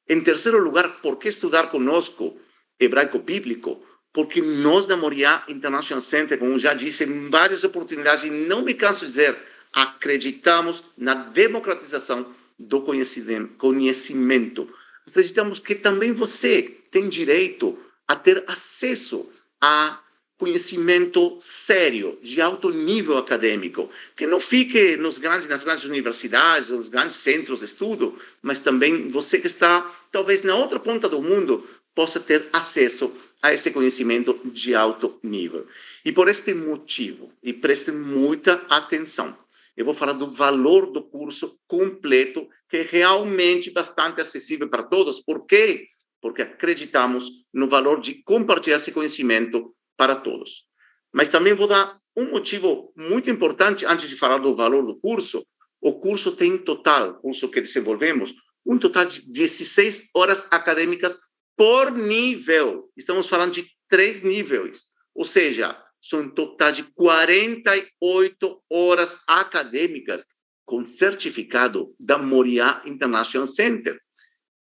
S1: Em terceiro lugar, por que estudar conosco hebraico bíblico? Porque nós da Moriá International Center, como já disse em várias oportunidades, e não me canso de dizer, acreditamos na democratização do conhecimento. Acreditamos que também você tem direito a ter acesso a conhecimento sério, de alto nível acadêmico, que não fique nos grandes, nas grandes universidades, nos grandes centros de estudo, mas também você que está talvez na outra ponta do mundo possa ter acesso a esse conhecimento de alto nível. E por este motivo, e preste muita atenção, eu vou falar do valor do curso completo, que é realmente bastante acessível para todos. Por quê? Porque acreditamos no valor de compartilhar esse conhecimento para todos. Mas também vou dar um motivo muito importante antes de falar do valor do curso. O curso tem total, curso que desenvolvemos, um total de 16 horas acadêmicas por nível. Estamos falando de três níveis, ou seja, são um total de 48 horas acadêmicas com certificado da Moriá International Center.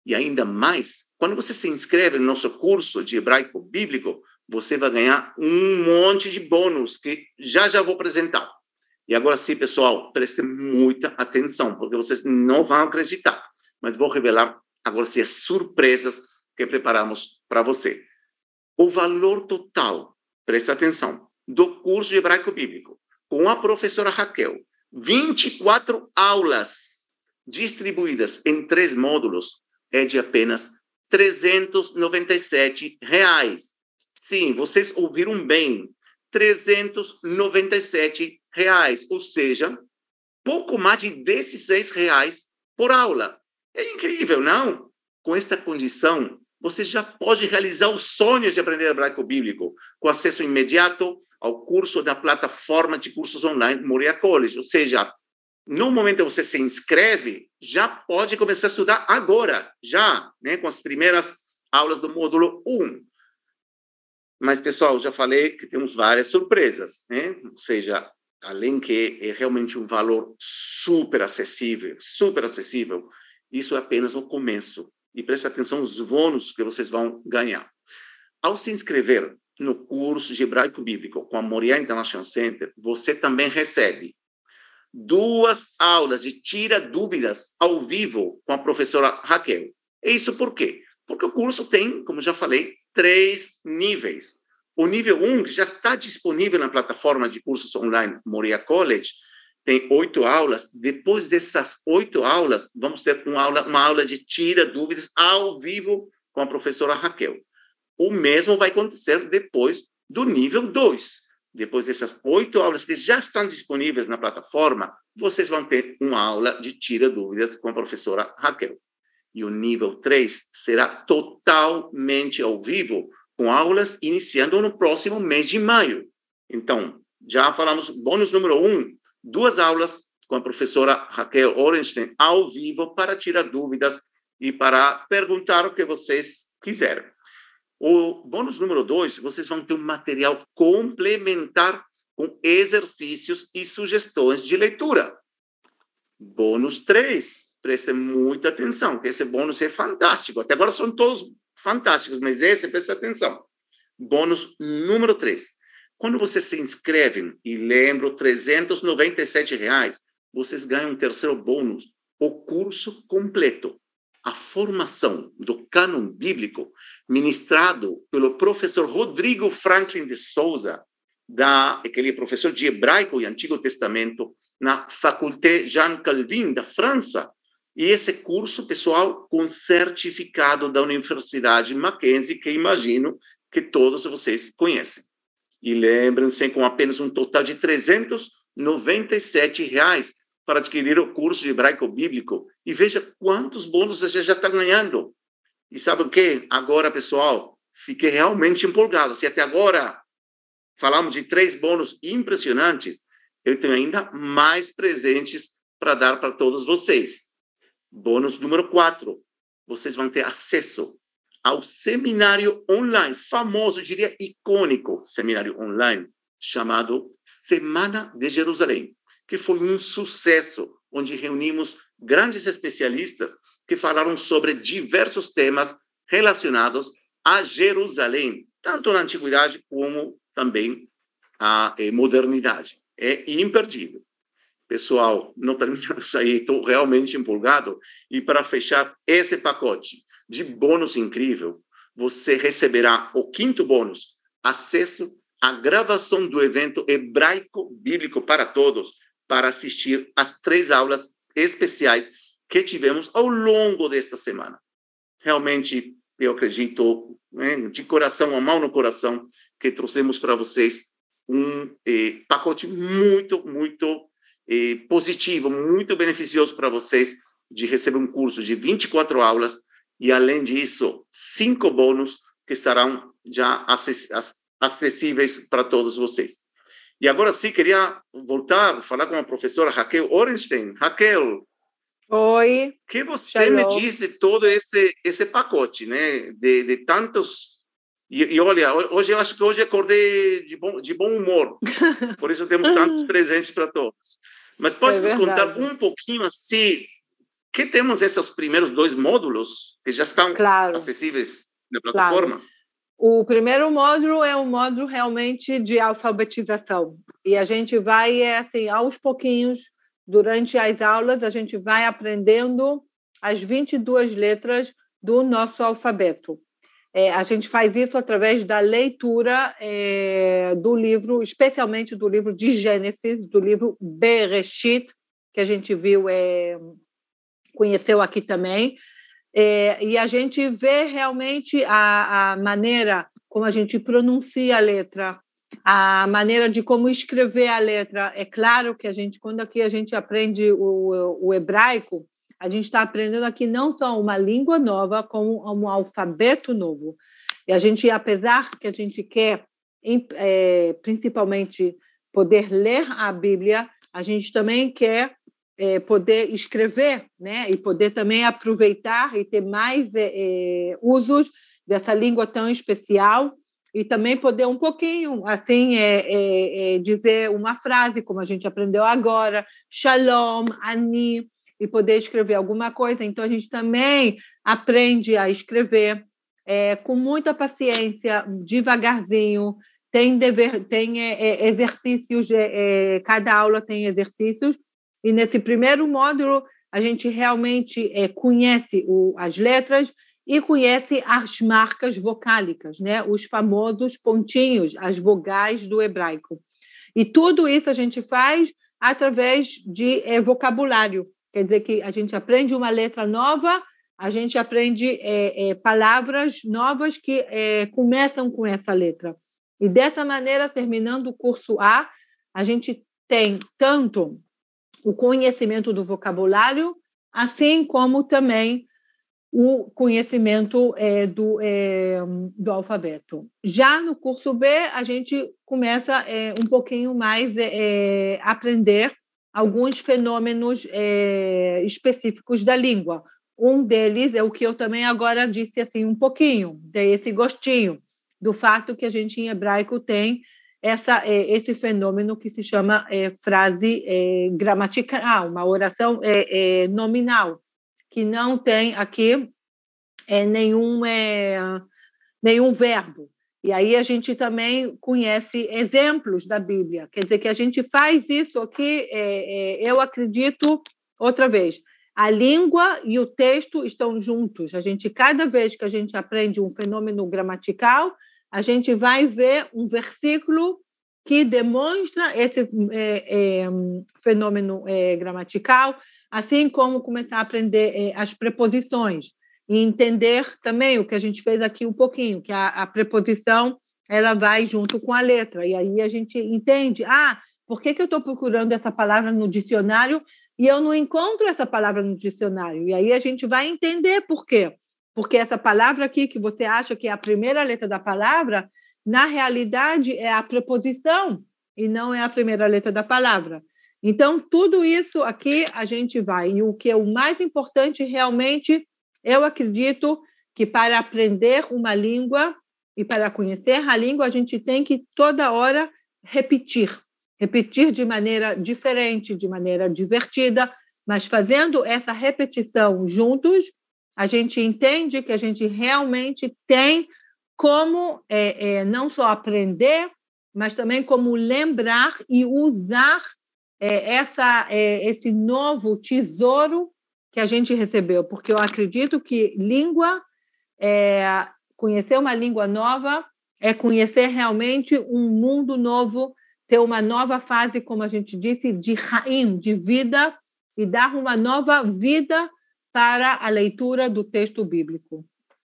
S1: E ainda mais, quando você se inscreve no nosso curso de hebraico bíblico, você vai ganhar um monte de bônus que já já vou apresentar. E agora sim, pessoal, prestem muita atenção, porque vocês não vão acreditar. Mas vou revelar agora sim as surpresas que preparamos para você. O valor total, presta atenção, do curso de hebraico bíblico, com a professora Raquel, 24 aulas distribuídas em três módulos, é de apenas 397 reais Sim, vocês ouviram bem. 397 reais, ou seja, pouco mais de 16 reais por aula. É incrível, não? Com esta condição, você já pode realizar os sonhos de aprender hebraico bíblico com acesso imediato ao curso da plataforma de cursos online Moria College. Ou seja, no momento que você se inscreve, já pode começar a estudar agora, já, né, com as primeiras aulas do módulo 1. Mas, pessoal, já falei que temos várias surpresas, né? Ou seja, além que é realmente um valor super acessível, super acessível, isso é apenas o começo. E preste atenção nos bônus que vocês vão ganhar. Ao se inscrever no curso de hebraico bíblico com a Moriá International Center, você também recebe duas aulas de tira dúvidas ao vivo com a professora Raquel. Isso por quê? Porque o curso tem, como já falei, três níveis. O nível 1, um, que já está disponível na plataforma de cursos online Moria College, tem oito aulas. Depois dessas oito aulas, vamos ter uma aula, uma aula de tira dúvidas ao vivo com a professora Raquel. O mesmo vai acontecer depois do nível 2. Depois dessas oito aulas que já estão disponíveis na plataforma, vocês vão ter uma aula de tira dúvidas com a professora Raquel. E o nível 3 será totalmente ao vivo, com aulas iniciando no próximo mês de maio. Então, já falamos, bônus número um, duas aulas com a professora Raquel Orenstein ao vivo para tirar dúvidas e para perguntar o que vocês quiserem. O bônus número dois, vocês vão ter um material complementar com exercícios e sugestões de leitura. Bônus três, prestem muita atenção, que esse bônus é fantástico. Até agora são todos fantásticos, mas esse, presta atenção. Bônus número 3. Quando você se inscreve, e lembro, 397 reais, vocês ganham um terceiro bônus, o curso completo, a formação do cânon bíblico, ministrado pelo professor Rodrigo Franklin de Souza, da, aquele professor de hebraico e Antigo Testamento, na Faculté Jean Calvin, da França, e esse curso, pessoal, com certificado da Universidade Mackenzie, que imagino que todos vocês conhecem. E lembrem-se, com apenas um total de 397 reais para adquirir o curso de hebraico bíblico. E veja quantos bônus você já está ganhando. E sabe o que? Agora, pessoal, fiquei realmente empolgado. Se até agora falamos de três bônus impressionantes, eu tenho ainda mais presentes para dar para todos vocês. Bônus número 4. Vocês vão ter acesso ao seminário online, famoso, diria icônico seminário online, chamado Semana de Jerusalém, que foi um sucesso, onde reunimos grandes especialistas que falaram sobre diversos temas relacionados a Jerusalém, tanto na antiguidade como também a eh, modernidade. É imperdível. Pessoal, não terminamos aí, estou realmente empolgado. E para fechar esse pacote de bônus incrível, você receberá o quinto bônus, acesso à gravação do evento hebraico bíblico para todos, para assistir às três aulas especiais que tivemos ao longo desta semana. Realmente, eu acredito, né, de coração, a mão no coração, que trouxemos para vocês um eh, pacote muito, muito eh, positivo, muito beneficioso para vocês de receber um curso de 24 aulas e, além disso, cinco bônus que estarão já acessíveis para todos vocês. E agora sim, queria voltar, falar com a professora Raquel Orenstein. Raquel,
S2: Oi.
S1: O que você me diz de todo esse esse pacote, né? De, de tantos e, e, olha, hoje eu acho que hoje acordei de bom, de bom humor, por isso temos tantos presentes para todos. Mas pode é nos contar um pouquinho assim, que temos esses primeiros dois módulos que já estão claro. acessíveis na plataforma? Claro.
S2: O primeiro módulo é um módulo realmente de alfabetização. E a gente vai, é, assim, aos pouquinhos, durante as aulas, a gente vai aprendendo as 22 letras do nosso alfabeto. É, a gente faz isso através da leitura é, do livro, especialmente do livro de Gênesis, do livro Bereshit, que a gente viu, é, conheceu aqui também. É, e a gente vê realmente a, a maneira como a gente pronuncia a letra, a maneira de como escrever a letra. É claro que a gente, quando aqui a gente aprende o, o hebraico, a gente está aprendendo aqui não só uma língua nova, como um alfabeto novo. E a gente, apesar que a gente quer, é, principalmente, poder ler a Bíblia, a gente também quer é, poder escrever, né? E poder também aproveitar e ter mais é, é usos dessa língua tão especial e também poder um pouquinho, assim, é, é, é, dizer uma frase, como a gente aprendeu agora, shalom, ani, e poder escrever alguma coisa. Então, a gente também aprende a escrever é, com muita paciência, devagarzinho, tem, dever, tem é, é, exercícios, cada aula tem exercícios, e nesse primeiro módulo, a gente realmente conhece o, as letras, e conhece as marcas vocálicas, né? os famosos pontinhos, as vogais do hebraico. E tudo isso a gente faz através de é, vocabulário. Quer dizer que a gente aprende uma letra nova, a gente aprende é, é, palavras novas que começam com essa letra. E dessa maneira, terminando o curso A, a gente tem tanto o conhecimento do vocabulário, assim como também o conhecimento é, do, é, do alfabeto. Já no curso B, a gente começa é, um pouquinho mais é, é, aprender alguns fenômenos é, específicos da língua. Um deles é o que eu também agora disse assim um pouquinho, dei esse gostinho do fato que a gente em hebraico tem essa, esse fenômeno que se chama frase gramatical, uma oração nominal que não tem aqui é, nenhum, é, nenhum verbo. E aí a gente também conhece exemplos da Bíblia. Quer dizer que a gente faz isso aqui, é, é, eu acredito, outra vez, a língua e o texto estão juntos. A gente, cada vez que a gente aprende um fenômeno gramatical, a gente vai ver um versículo que demonstra esse é, é, fenômeno é, gramatical, assim como começar a aprender é, as preposições e entender também o que a gente fez aqui um pouquinho, que a, a preposição ela vai junto com a letra, e aí a gente entende, ah, por que, que eu estou procurando essa palavra no dicionário e eu não encontro essa palavra no dicionário? E aí a gente vai entender por quê. Porque essa palavra aqui, que você acha que é a primeira letra da palavra, na realidade é a preposição e não é a primeira letra da palavra. Então, tudo isso aqui a gente vai. E o que é o mais importante realmente, eu acredito que para aprender uma língua e para conhecer a língua, a gente tem que toda hora repetir. Repetir de maneira diferente, de maneira divertida, mas fazendo essa repetição juntos, a gente entende que a gente realmente tem como é, é, não só aprender, mas também como lembrar e usar é, essa, é, esse novo tesouro que a gente recebeu, porque eu acredito que língua, é, conhecer uma língua nova, é conhecer realmente um mundo novo, ter uma nova fase, como a gente disse, de raim, de vida, e dar uma nova vida para a leitura do texto bíblico.